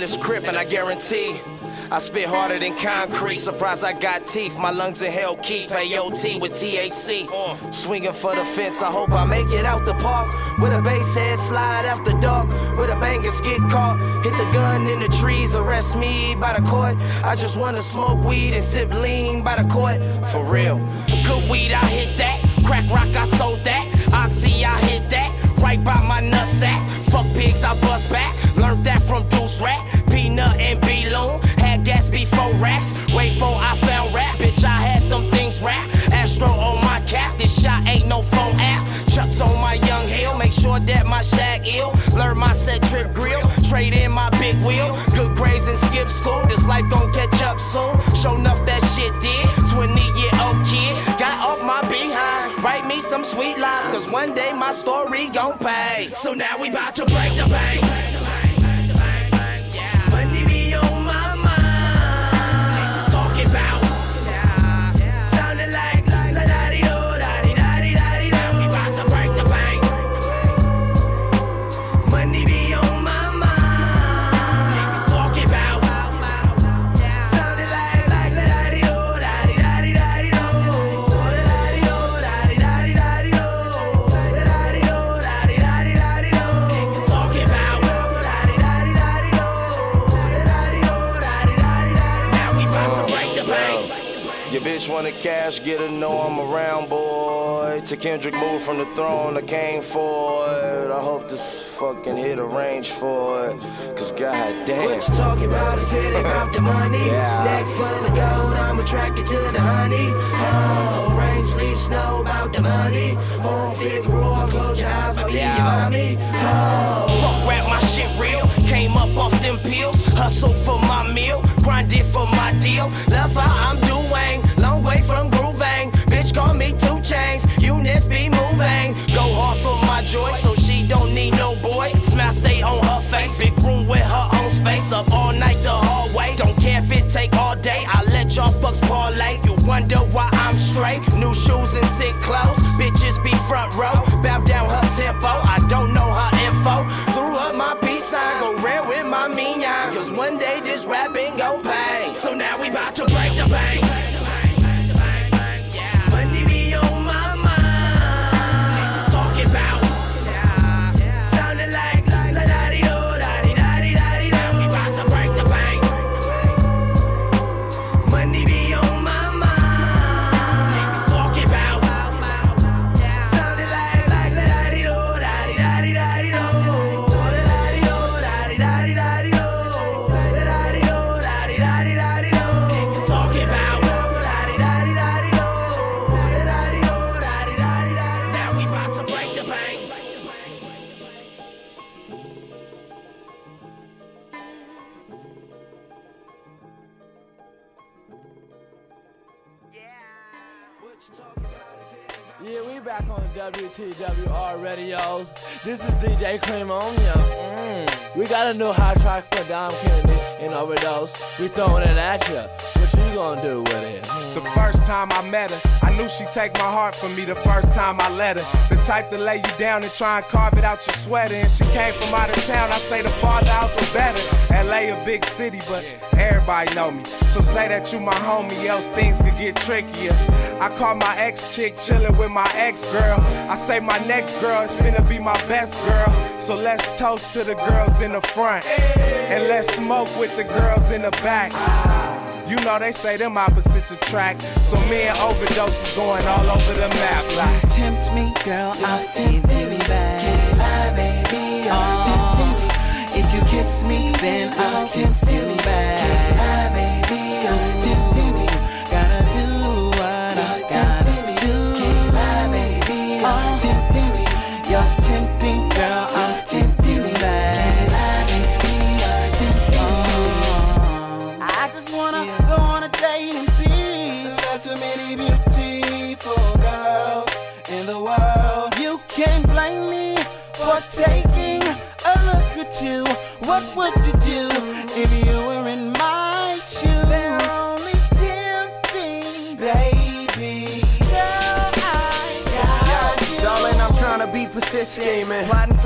Illest crip, and I guarantee I spit harder than concrete. Surprise, I got teeth. My lungs in hell keep. AOT with TAC. Swinging for the fence. I hope I make it out the park. With a bass head slide after dark. With a bangers get caught. Hit the gun in the trees. Arrest me by the court. I just wanna smoke weed and sip lean by the court. For real. Good weed, I hit that. Crack rock, I sold that. Oxy, I hit that. Right by my nutsack. Fuck pigs, I bust back. Learned that from Deuce Rat. Peanut and B-Loon. Had gas before racks. Wait for I found rap. Bitch, I had them things rap. Astro on my cap. This shot ain't no phone app. Chucks on my young hill. Make sure that my shag ill. Learn my set trip grill. Trade in my big wheel. Good grades and skip school. This life gon' catch up soon. Show enough that shit did. 20 year old kid. Got off my behind. Write me some sweet lines. Cause one day my story gon' pay. So now we bout to break the bank. Your wanna cash, get her, know I'm around, boy. To Kendrick move from the throne, I came for it. I hope this fucking hit a range for it. Cause goddamn. What you talking about if it ain't about the money? Yeah. Neck full of gold, I'm attracted to the honey. Oh, rain, sleep, snow, about the money. Home, Oh, Figueroa, close your eyes, I'll be your mommy. Oh, fuck rap, my shit real. Came up off them pills, hustle for my meal, grinded for my deal. Love how I'm doing, long way from grooving. Bitch, call me two chains, units be moving. Go hard for my joy, so she don't need no boy. Smile stay on her face, big room with her own space. Up all night the hallway, don't care if it take all day. I let y'all fucks parlay. You wonder why I'm straight. New shoes and sick clothes, bitches be front row. Bow down her tempo, I don't know her info. Threw up my peace sign, go red with my mean. Cause one day this rapping gon' pay. So now we bout to break WTWR radio. This is DJ Cream on ya. Mm. We got a new hot track for Dom Kennedy in overdose. We throwing it at ya. You gonna do with it? The first time I met her, I knew she'd take my heart from me the first time I let her. The type to lay you down and try and carve it out your sweater. And she came from out of town, I say the farther out the better. LA a big city, but everybody know me. So say that you my homie, else things could get trickier. I call my ex chick chillin' with my ex girl. I say my next girl is finna be my best girl. So let's toast to the girls in the front. And let's smoke with the girls in the back. You know they say them opposites attract. So me and overdose is going all over the map. Like tempt me, girl, I'll tempt you back. Can't lie, baby, I'll tempt you. If you kiss me, then I'll tempt you back. What would you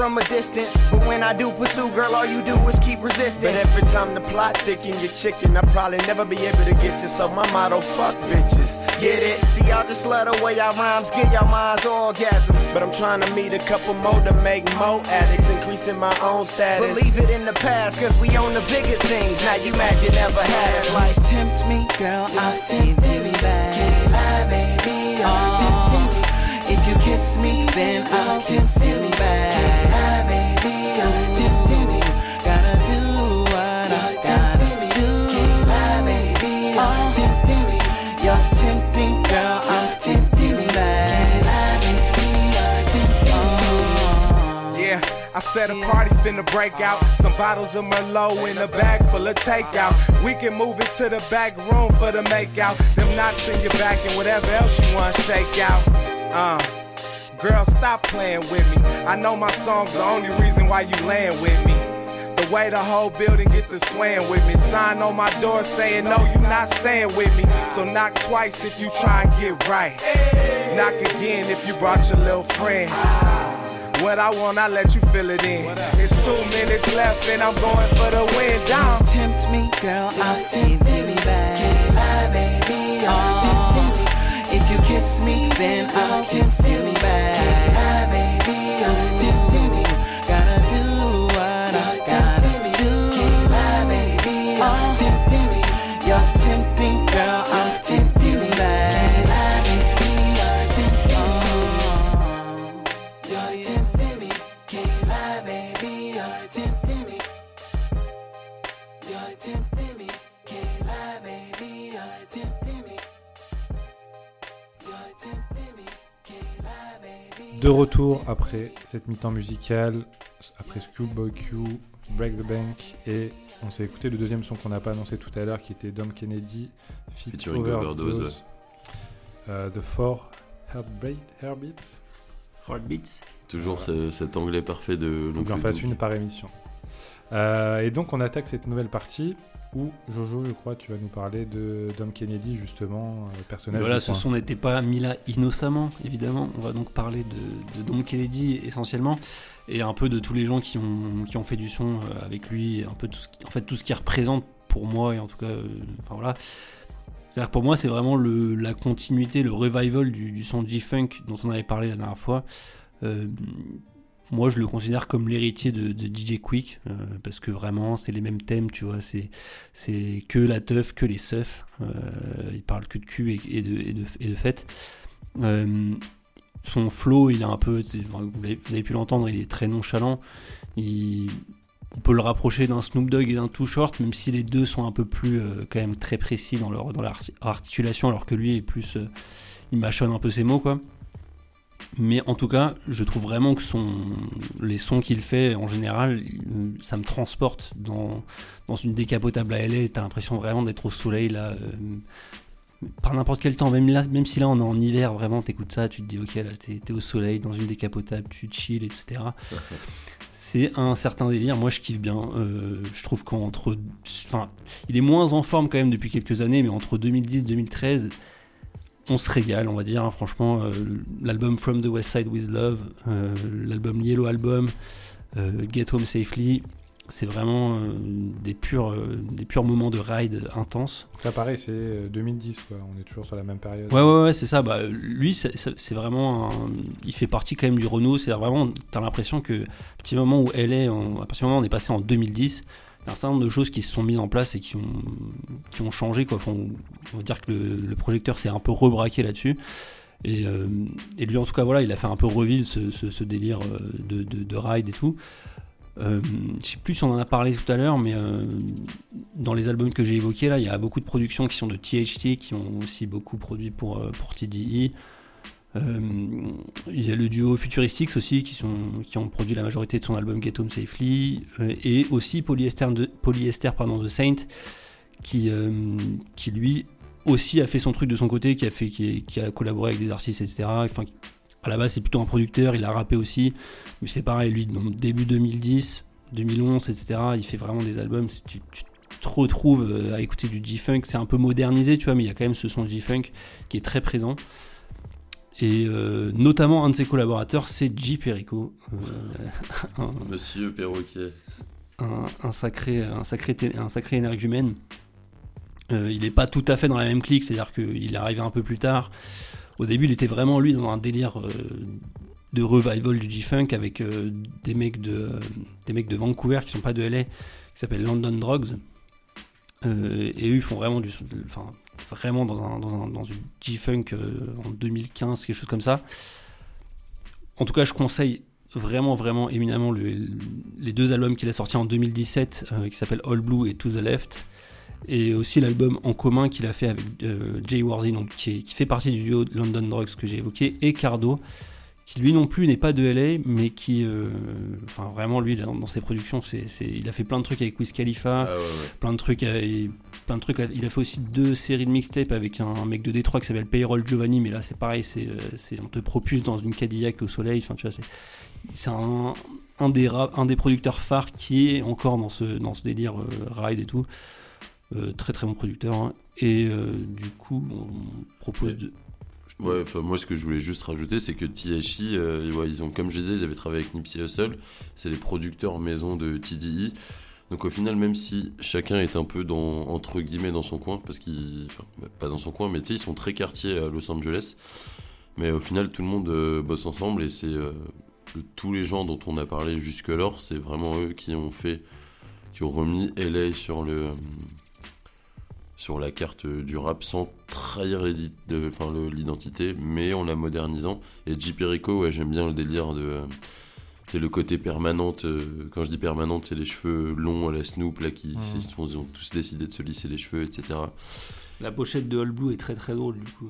from a distance. But when I do pursue, girl, all you do is keep resisting. But every time the plot thicken your chicken, I probably never be able to get you. So my motto, fuck bitches. Get it? See, y'all just love the way y'all rhymes get y'all minds orgasms. But I'm trying to meet a couple more to make more addicts, increasing my own status. Believe it in the past, cause we own the bigger things. Now you mad you never had us like. tempt me, girl, I'll tempt you back. Can't lie, baby, I'll oh. tempt you. If you kiss me, then I'll tempt you back. Said a party finna break out. Some bottles of Merlot in a bag full of takeout. We can move it to the back room for the makeout. Them knots in your back and whatever else you want to shake out. Uh, girl, stop playing with me. I know my song's the only reason why you laying with me. The way the whole building get to swaying with me. Sign on my door saying no, you not staying with me. So knock twice if you try and get right. Knock again if you brought your little friend. What I want, I let you fill it in. It's two minutes left and I'm going for the win. Down. Don't tempt me, girl, I'll tempt you back. Can't lie, baby, I'll tempt you. If you kiss me, then I'll tempt you back. De retour après cette mi-temps musicale, après Schoolboy Q, Break the Bank, et on s'est écouté le deuxième son qu'on n'a pas annoncé tout à l'heure qui était Dom Kennedy, feat Featuring Overdose, euh, The Four Heartbeat, Heartbeats. Heartbeats. Toujours ce- cet anglais parfait de Faut que l'oncle j'en fasse Doug. une par émission. Euh, et donc on attaque cette nouvelle partie où Jojo, je crois, tu vas nous parler de Dom Kennedy justement, euh, personnage. Voilà, ce son n'était pas mis là innocemment, évidemment. On va donc parler de, de Dom Kennedy essentiellement et un peu de tous les gens qui ont, qui ont fait du son euh, avec lui, et un peu tout ce qui, en fait tout ce qu'il représente pour moi et en tout cas, euh, enfin voilà. C'est-à-dire que pour moi, c'est vraiment le, la continuité, le revival du, du son G-Funk dont on avait parlé la dernière fois. Euh, moi, je le considère comme l'héritier de, DJ Quick, euh, parce que vraiment, c'est les mêmes thèmes, tu vois. C'est, c'est que la teuf, que les seufs. Euh, il parle que de cul et, de, et, de, et de fête. Euh, son flow, il est un peu. Vous avez, pu l'entendre, il est très nonchalant. On peut le rapprocher d'un Snoop Dogg et d'un Too Short, même si les deux sont un peu plus, quand même, très précis dans leur, dans leur arti- articulation, alors que lui est plus. il mâchonne un peu ses mots, quoi. Mais en tout cas, je trouve vraiment que son, les sons qu'il fait, en général, ça me transporte dans, dans une décapotable à LA. T'as l'impression vraiment d'être au soleil, là. euh, par n'importe quel temps, même, là, même si là on est en hiver, vraiment t'écoutes ça, tu te dis ok, là t'es t'es au soleil, dans une décapotable, tu chill, etc. C'est un certain délire, moi je kiffe bien. Euh, je trouve qu'entre. Enfin, il est moins en forme quand même depuis quelques années, mais entre 2010 2013, on se régale, on va dire. hein, franchement, euh, l'album From the West Side with Love, euh, l'album Yellow Album, euh, Get Home Safely, c'est vraiment des, purs, des purs moments de ride intenses. Ça pareil, c'est euh, 2010 quoi. On est toujours sur la même période. Ouais, ouais, ouais, c'est ça. Bah, lui, c'est- vraiment. un- Il fait partie quand même du Renault. C'est vraiment. T'as l'impression que, à partir du moment où elle est, en- à partir du moment où on est passé en 2010, il y a un certain nombre de choses qui se sont mises en place et qui ont, qui ont changé. Quoi. On, va dire que le, projecteur s'est un peu rebraqué là-dessus. Et, euh, et lui, en tout cas, voilà, il a fait un peu revivre ce, délire euh, de, de, de ride et tout. Euh, je sais plus si on en a parlé tout à l'heure, mais euh, dans les albums que j'ai évoqués là, il y a beaucoup de productions qui sont de THT, qui ont aussi beaucoup produit pour, pour TDI. Euh, il y a le duo Futuristics aussi qui, sont, qui ont produit la majorité de son album Get Home Safely euh, et aussi Polyester, Polyester pardon, The Saint qui, euh, qui lui aussi a fait son truc de son côté, qui a, fait, qui, a collaboré avec des artistes, etc. Enfin, à la base, c'est plutôt un producteur, il a rappé aussi, mais c'est pareil, lui, dans début 2010, 2011, etc., il fait vraiment des albums. Tu, tu te retrouves à écouter du G-Funk, c'est un peu modernisé, tu vois, mais il y a quand même ce son G-Funk qui est très présent. Et euh, notamment un de ses collaborateurs, c'est J. Perico. euh, un- Monsieur Perroquet. un, un sacré, un, sacré, un sacré énergumène. Euh, il n'est pas tout à fait dans la même clique, c'est-à-dire qu'il est arrivé un peu plus tard. Au début, il était vraiment lui dans un délire euh, de revival du G-Funk avec des, mecs de, des mecs de Vancouver qui sont pas de LA, qui s'appellent London Drugs. Et eux, ils font vraiment du. Enfin, vraiment dans, un, dans, un, dans du G-Funk euh, en 2015, quelque chose comme ça. En tout cas, je conseille vraiment, vraiment éminemment le- les deux albums qu'il a sortis en 2017 euh, qui s'appellent All Blue et To the Left. Et aussi l'album en commun qu'il a fait avec euh, Jay Warzy, donc qui fait partie du duo London Drugs que j'ai évoqué, et Cardo, qui lui non plus n'est pas de LA, mais qui, euh, enfin vraiment lui dans, dans ses productions, c'est, c'est- il a fait plein de trucs avec Wiz Khalifa, Ah ouais, ouais. plein de trucs, euh, plein de trucs. Il a fait aussi deux séries de mixtapes avec un, un mec de Détroit qui s'appelle Payroll Giovanni, mais là c'est pareil, c'est, euh, on te propulse dans une Cadillac au soleil, enfin tu vois, c'est, c'est un, un des rap- un des producteurs phares qui est encore dans ce dans ce délire euh, ride et tout. Euh, très très bon producteur hein. et euh, du coup on propose de Ouais, moi, ce que je voulais juste rajouter, c'est que THC, euh, ils ont, comme je disais, ils avaient travaillé avec Nipsey Hussle. C'est les producteurs maison de TDI. Donc, au final, même si chacun est un peu dans, entre guillemets, dans son coin, parce qu'ils, enfin, pas dans son coin, mais tu sais, ils sont très quartiers à Los Angeles. Mais au final, tout le monde euh, bosse ensemble et c'est euh, tous les gens dont on a parlé jusque-là, c'est vraiment eux qui ont fait, qui ont remis LA sur le, sur la carte du rap sans trahir l'identité, mais en la modernisant. Et J. Perico, ouais, j'aime bien le délire de. euh, c'est le côté permanente. euh, quand je dis permanente, c'est les cheveux longs à la Snoop, là, qui Mhm. ils, sont- ils ont tous décidé de se lisser les cheveux, etc. la pochette de All Blue est très très drôle du coup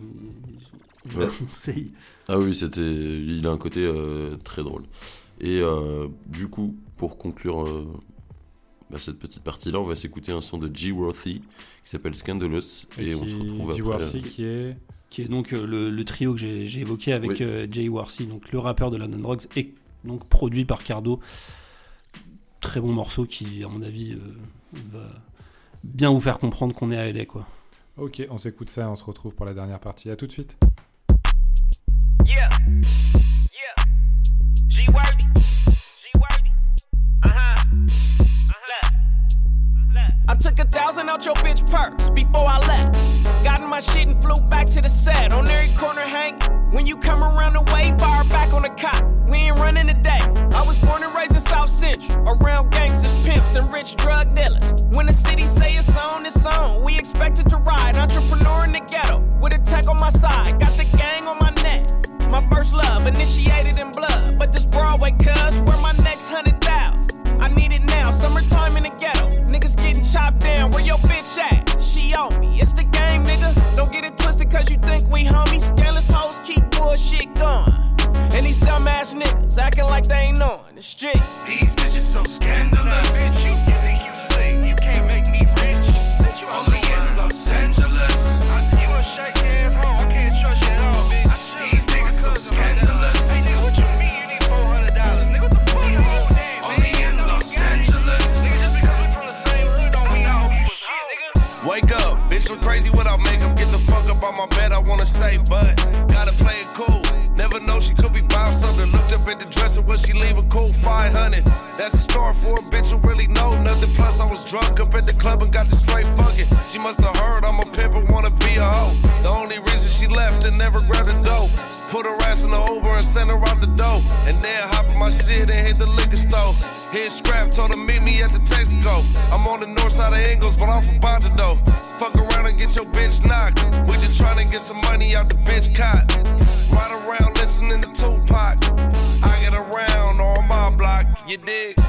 je Ouais. la conseille Ah oui, c'était, il a un côté euh, très drôle. Et euh, du coup, pour conclure bah, cette petite partie-là, on va s'écouter un son de G. Worthy qui s'appelle Scandalous. Et, Et on se retrouve G. après. Worthy qui est qui est donc euh, le, le trio que j'ai évoqué avec Oui. euh, Jay Warsey, donc le rappeur de London Drugs, et donc produit par Cardo. Très bon morceau qui, à mon avis, euh, va bien vous faire comprendre qu'on est à LA, quoi. Ok, on s'écoute ça et on se retrouve pour la dernière partie. À tout de suite. Yeah. I took a thousand out your bitch purse before I left. Got in my shit and flew back to the set. On every corner hang. When you come around the way, fire back on the cop. We ain't running today. I was born and raised in South Central. Around gangsters, pimps, and rich drug dealers. When the city say it's on, it's on. We expected to ride. Entrepreneur in the ghetto. With a tech on my side. Got the gang on my neck. My first love, initiated in blood. But this Broadway cuz, where my next hundred need it now, summertime in the ghetto. Niggas getting chopped down, where your bitch at? She on me, it's the game, nigga. Don't get it twisted cause you think we homies. Scandalous hoes keep bullshit going. And these dumbass niggas acting like they ain't on the street. These bitches so scandalous. Bitch, bitch, look crazy without makeup. Get the fuck up on my bed, I wanna say, but gotta play it cool. Never know she could be bound something. Looked up at the dresser, will she leave a cool 500? That's a story for a bitch who really know nothing. Plus, I was drunk up at the club and got the straight fucking. She must have heard I'm a pimp and wanna be a hoe. The only reason she left and never grabbed a dope. Put her ass in the Uber and send her out the door. And then hop in my shit and hit the liquor store. Hit scrap, told her meet me at the Texaco. I'm on the north side of Ingles, but I'm from though. Fuck around and get your bitch knocked. We just tryna get some money out the bitch cot. Ride around listening to Tupac. I get around on my block, you dig?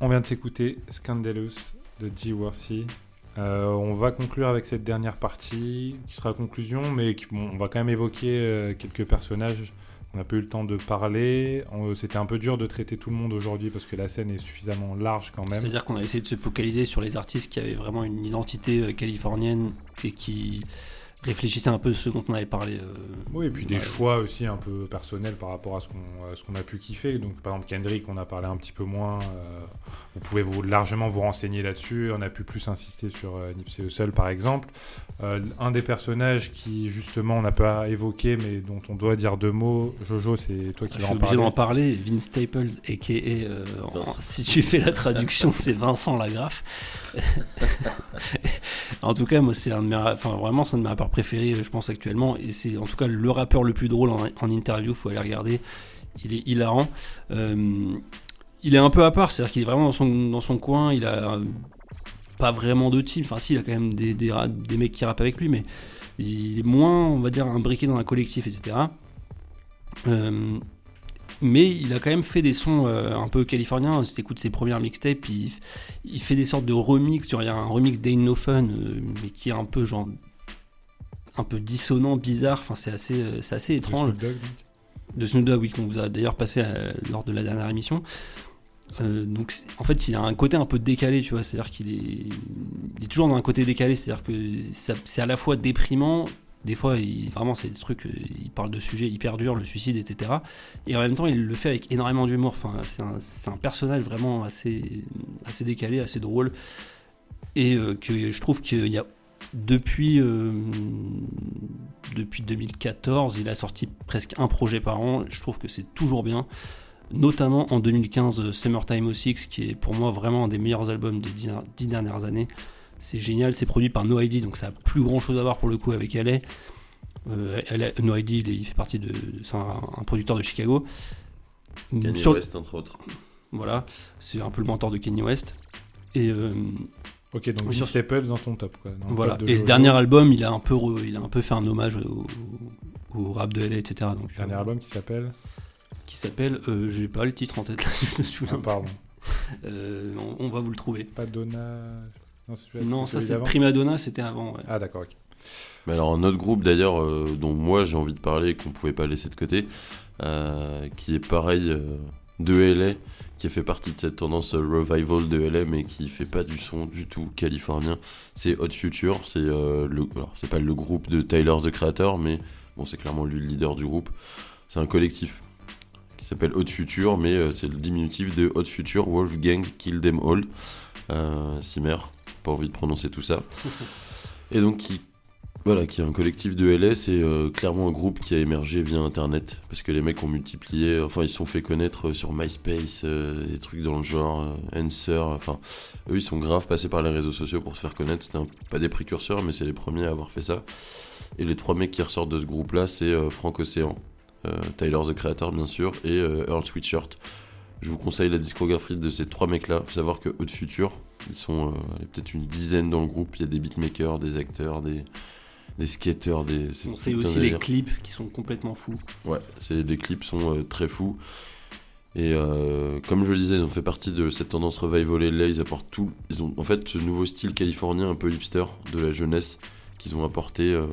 On vient de s'écouter Scandalous de G. Worthy. Euh, on va conclure avec cette dernière partie qui sera conclusion, mais on va quand même évoquer euh, quelques personnages. On n'a pas eu le temps de parler. On- C'était un peu dur de traiter tout le monde aujourd'hui parce que la scène est suffisamment large quand même. C'est-à-dire qu'on a essayé de se focaliser sur les artistes qui avaient vraiment une identité euh, californienne et qui réfléchissaient un peu ce dont on avait parlé. euh, Oui, et puis des ouais. choix aussi un peu personnels par rapport à ce qu'on a pu kiffer. Donc, par exemple, Kendrick, on a parlé un petit peu moins. euh, vous pouvez vous, largement vous renseigner là-dessus. On a pu plus insister sur euh, Nipsey Hussle, par exemple. Euh, un des personnages qui, justement, on n'a pas évoqué, mais dont on doit dire deux mots, Jojo, c'est toi qui Je vas suis en obligé parler. d'en parler. Vince Staples, a.k.a. euh, en- si tu fais la traduction, c'est Vincent Lagraffe. en tout cas, moi, c'est un de mes, enfin, vraiment, c'est un de mes préférés, je pense, actuellement. Et c'est en tout cas le rappeur le plus drôle en, en interview. Faut aller regarder. Il est hilarant. Euh, il est un peu à part, c'est-à-dire qu'il est vraiment dans son, dans son coin. Il a euh, pas vraiment de team. Enfin, si, il a quand même des, des, des mecs qui rappent avec lui, mais il est moins, on va dire, imbriqué dans un collectif, etc. Euh, mais il a quand même fait des sons un peu californiens. Si t'écoutes ses premières mixtapes, il, fait des sortes de remix. Il y a un remix d'Ain No Fun, mais qui est un peu genre un peu dissonant, bizarre. Enfin, c'est assez, euh, c'est assez étrange. Snoop Dogg, de Snoop Dogg, oui, qu'on vous a d'ailleurs passé euh, lors de la dernière émission. Euh, donc en fait il a un côté un peu décalé tu vois c'est à dire qu'il est, il est toujours dans un côté décalé c'est à dire que ça- c'est à la fois déprimant des fois il, vraiment c'est des trucs il parle de sujets hyper durs le suicide etc et en même temps il le fait avec énormément d'humour enfin c'est un, c'est un personnage vraiment assez assez décalé assez drôle et euh, que je trouve qu'il y a depuis euh, depuis 2014 il a sorti presque un projet par an. Je trouve que c'est toujours bien. Notamment en 2015 euh, Summertime 06 qui est pour moi vraiment un des meilleurs albums des dix, dernières années. C'est génial c'est produit par No ID donc ça a plus grand chose à voir pour le coup avec LA euh, LA No ID il, fait partie de, de- c'est un, un producteur de Chicago. Kanye Sur- West, entre autres. voilà c'est un peu le mentor de Kanye West. Et euh, Ok, donc sur- Staples dans ton top. Quoi, dans le voilà top de et le dernier album il a un peu re- il a un peu fait un hommage au, au rap de LA etc donc Dernier euh, album qui s'appelle qui s'appelle euh, j'ai pas le titre en tête là je me souviens Ah, pardon. Euh, on, on va vous le trouver Pas Donna. Non, non c'était ça c'est Prima Donna c'était avant ouais. Ah, d'accord, ok. Mais alors un autre groupe d'ailleurs euh, dont moi j'ai envie de parler et qu'on pouvait pas laisser de côté, euh, qui est pareil euh, de LA, qui fait partie de cette tendance revival de LA, mais qui fait pas du son du tout californien. C'est Hot Future, c'est euh, le, alors c'est pas le groupe de Tyler the Creator, mais bon c'est clairement lui le leader du groupe. C'est un collectif qui s'appelle Hot Future, mais euh, c'est le diminutif de Hot Future Wolfgang Kill Them All. Euh, Simer, pas envie de prononcer tout ça. Et donc qui voilà, qui est un collectif de LA, c'est euh, clairement un groupe qui a émergé via Internet, parce que les mecs ont multiplié, enfin ils se sont fait connaître euh, sur MySpace, euh, des trucs dans le genre, euh, Answer, enfin eux ils sont grave passés par les réseaux sociaux pour se faire connaître, c'était pas des précurseurs, mais c'est les premiers à avoir fait ça. Et les trois mecs qui ressortent de ce groupe-là, c'est euh, Frank Ocean, euh, Tyler the Creator bien sûr, et Earl Sweatshirt. Je vous conseille la discographie de ces trois mecs-là. Faut savoir que Haute Future, ils sont peut-être une dizaine dans le groupe. Il y a des beatmakers, des acteurs, des, des skateurs, des. On sait aussi les clips qui sont complètement fous. Ouais, c'est, les clips sont euh, très fous. Et euh, comme je le disais, ils ont fait partie de cette tendance revival LA. Ils apportent tout. Ils ont en fait ce nouveau style californien un peu hipster de la jeunesse qu'ils ont apporté euh,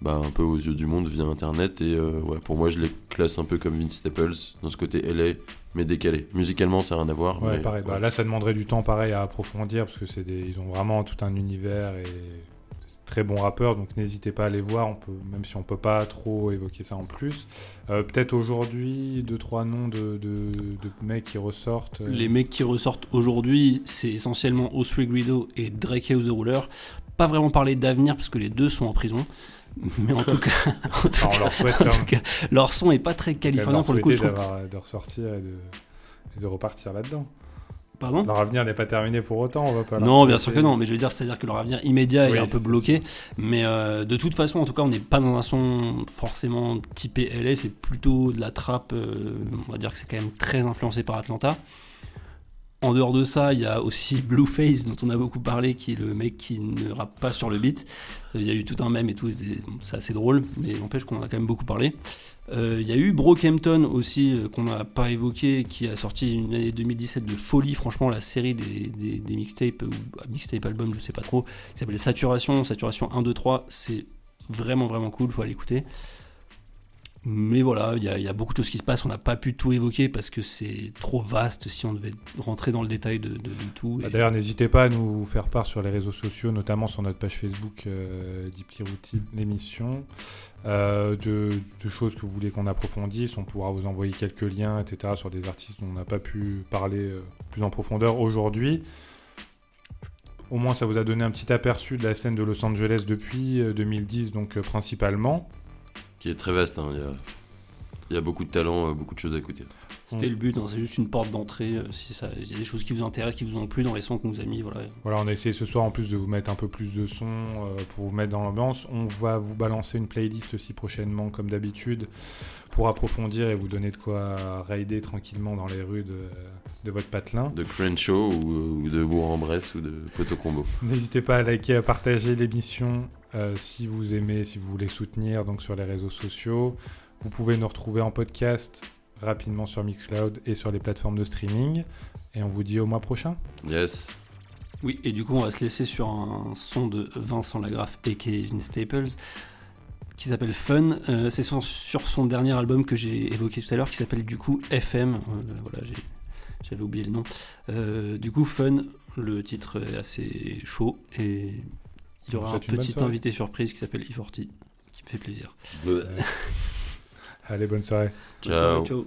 bah, un peu aux yeux du monde via internet. Et euh, ouais, pour moi, je les classe un peu comme Vince Staples dans ce côté LA, mais décalé. Musicalement, ça n'a rien à voir. Ouais, mais, pareil. Bah, là, ça demanderait du temps pareil à approfondir parce que c'est des, ils ont vraiment tout un univers et très bons rappeurs. Donc n'hésitez pas à les voir. On peut, même si on peut pas trop évoquer ça en plus. Euh, Peut-être aujourd'hui deux trois noms de, de, de mecs qui ressortent. euh, Les mecs qui ressortent aujourd'hui, c'est essentiellement Osprey Guido et Drake House the Ruler. Pas vraiment parler d'avenir parce que les deux sont en prison. Mais en tout cas, en tout Enfin, on cas- leur souhaite en quand tout même. cas, leur son est pas très californien pour le coup. Je trouve que de ressortir et de, et de repartir là-dedans. Pardon Leur avenir n'est pas terminé pour autant. On va pas. Non, bien sûr que non, mais je veux dire, c'est-à-dire que leur avenir immédiat Oui, est un peu bloqué. Mais euh, de toute façon, en tout cas, on n'est pas dans un son forcément typé LA, c'est plutôt de la trappe. euh, on va dire que c'est quand même très influencé par Atlanta. En dehors de ça, il y a aussi Blueface, dont on a beaucoup parlé, qui est le mec qui ne rappe pas sur le beat. Euh, Il y a eu tout un mème et tout, c'est assez drôle, mais n'empêche qu'on en a quand même beaucoup parlé. Euh, Il y a eu Brockhampton aussi, euh, qu'on n'a pas évoqué, qui a sorti une année 2017 de folie, franchement, la série des, des, mixtapes, ou ah, mixtape album, je sais pas trop, qui s'appelle Saturation, Saturation 1, 2, 3, c'est vraiment vraiment cool, faut aller écouter. Mais voilà, il y, a- il y a beaucoup de choses qui se passent, on n'a pas pu tout évoquer parce que c'est trop vaste si on devait rentrer dans le détail de, de- de tout. Bah, Et- D'ailleurs, n'hésitez pas à nous faire part sur les réseaux sociaux, notamment sur notre page Facebook euh, Deeply Routed, l'émission, euh, de, de choses que vous voulez qu'on approfondisse. On pourra vous envoyer quelques liens, etc., sur des artistes dont on n'a pas pu parler euh, plus en profondeur aujourd'hui. Au moins, ça vous a donné un petit aperçu de la scène de Los Angeles depuis euh, 2010, donc euh, principalement. Qui est très vaste, hein, il y a- il y, a beaucoup de talent, euh, beaucoup de choses à écouter. C'était le but, hein, c'est juste une porte d'entrée. euh, si ça- il y a des choses qui vous intéressent, qui vous ont plu dans les sons qu'on vous a mis, voilà. Voilà, on a essayé ce soir en plus de vous mettre un peu plus de son euh, pour vous mettre dans l'ambiance. On va vous balancer une playlist aussi prochainement, comme d'habitude, pour approfondir et vous donner de quoi raider tranquillement dans les rues de, de votre patelin. De Crenshaw ou, ou de Bourg-en-Bresse ou de Poteau Combo. N'hésitez pas à liker, à partager l'émission euh, si vous aimez, si vous voulez soutenir donc sur les réseaux sociaux. Vous pouvez nous retrouver en podcast rapidement sur Mixcloud et sur les plateformes de streaming. Et on vous dit au mois prochain. Yes. Oui, et du coup, on va se laisser sur un son de Vincent Lagraffe et Kevin Staples qui s'appelle Fun. Euh, c'est sur, sur son dernier album que j'ai évoqué tout à l'heure qui s'appelle du coup FM. Euh, voilà, j'ai- j'avais oublié le nom. Euh, du coup, Fun, le titre est assez chaud et il y aura un petit invité surprise qui s'appelle Iforti qui me fait plaisir. Ouais. Allez, bonne soirée. Bonne soirée, ciao.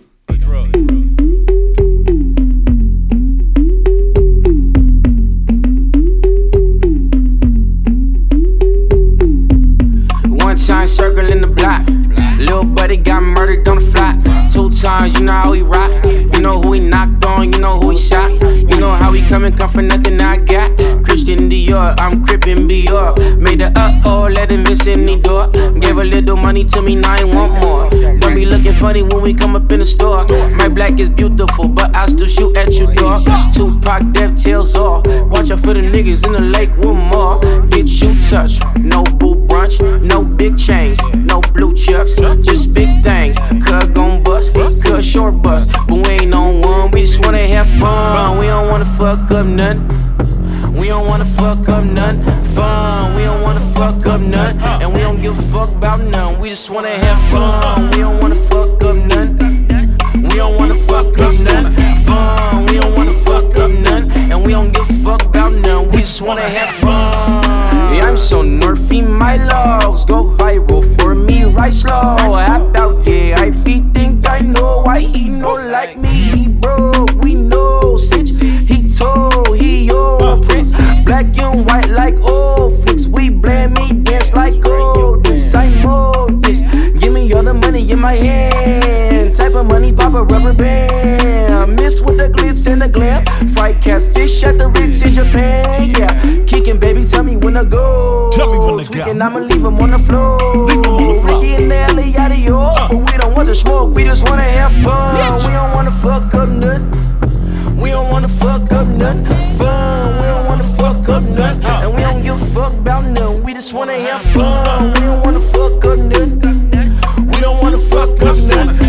One time circling the block. Little buddy got murdered on the flat. Two times, you know how he rock. You know who he knocked on, you know who he shot. You know how he come and come for nothing I got. Christian Dior, I'm crippin' Dior. Made the uh oh, let him miss any door. Gave a little money to me, now I want more. Don't be looking funny when we come up in the store. My black is beautiful, but I still shoot at you, dog. Tupac, dev tails off. Watch out for the niggas in the lake with more. Get you touch, no boo brunch, no big change, no blue chucks, just big things. Cut gon' bust, cut short bust, but we ain't on one. We just wanna have fun. We don't wanna fuck up nothing. We don't wanna fuck up none fun. We don't wanna fuck up none, and we don't give a fuck about none. We just wanna have fun. We don't wanna fuck up none. We don't wanna fuck up none fun. We don't wanna fuck up none, and we don't give a fuck about none. We just wanna have fun. Yeah, I'm so nerfy, my logs go viral right slow. How about gay? I he think I know why he know like me. He broke, we know. Since he told, he yo prince. Black and white like old flicks. We blame me, dance like gold. This I know this. Give me all the money in my hand. Type of money, pop a rubber band. Miss with the glitz and the glam. Fried catfish at the Ritz in Japan. Yeah, kicking baby, tell me when to go. Tell me when go. I'ma leave him on the floor. Leave 'em on the floor. Ricky alley, out of your. But we don't want to smoke, we just wanna have fun. Bitch. We don't wanna fuck up nothing. We don't wanna fuck up nothing. Fun. We don't wanna fuck up nothing. Uh. And we don't give a fuck about nothing. We just wanna have fun. We don't wanna fuck up nothing. We don't wanna fuck up nothing.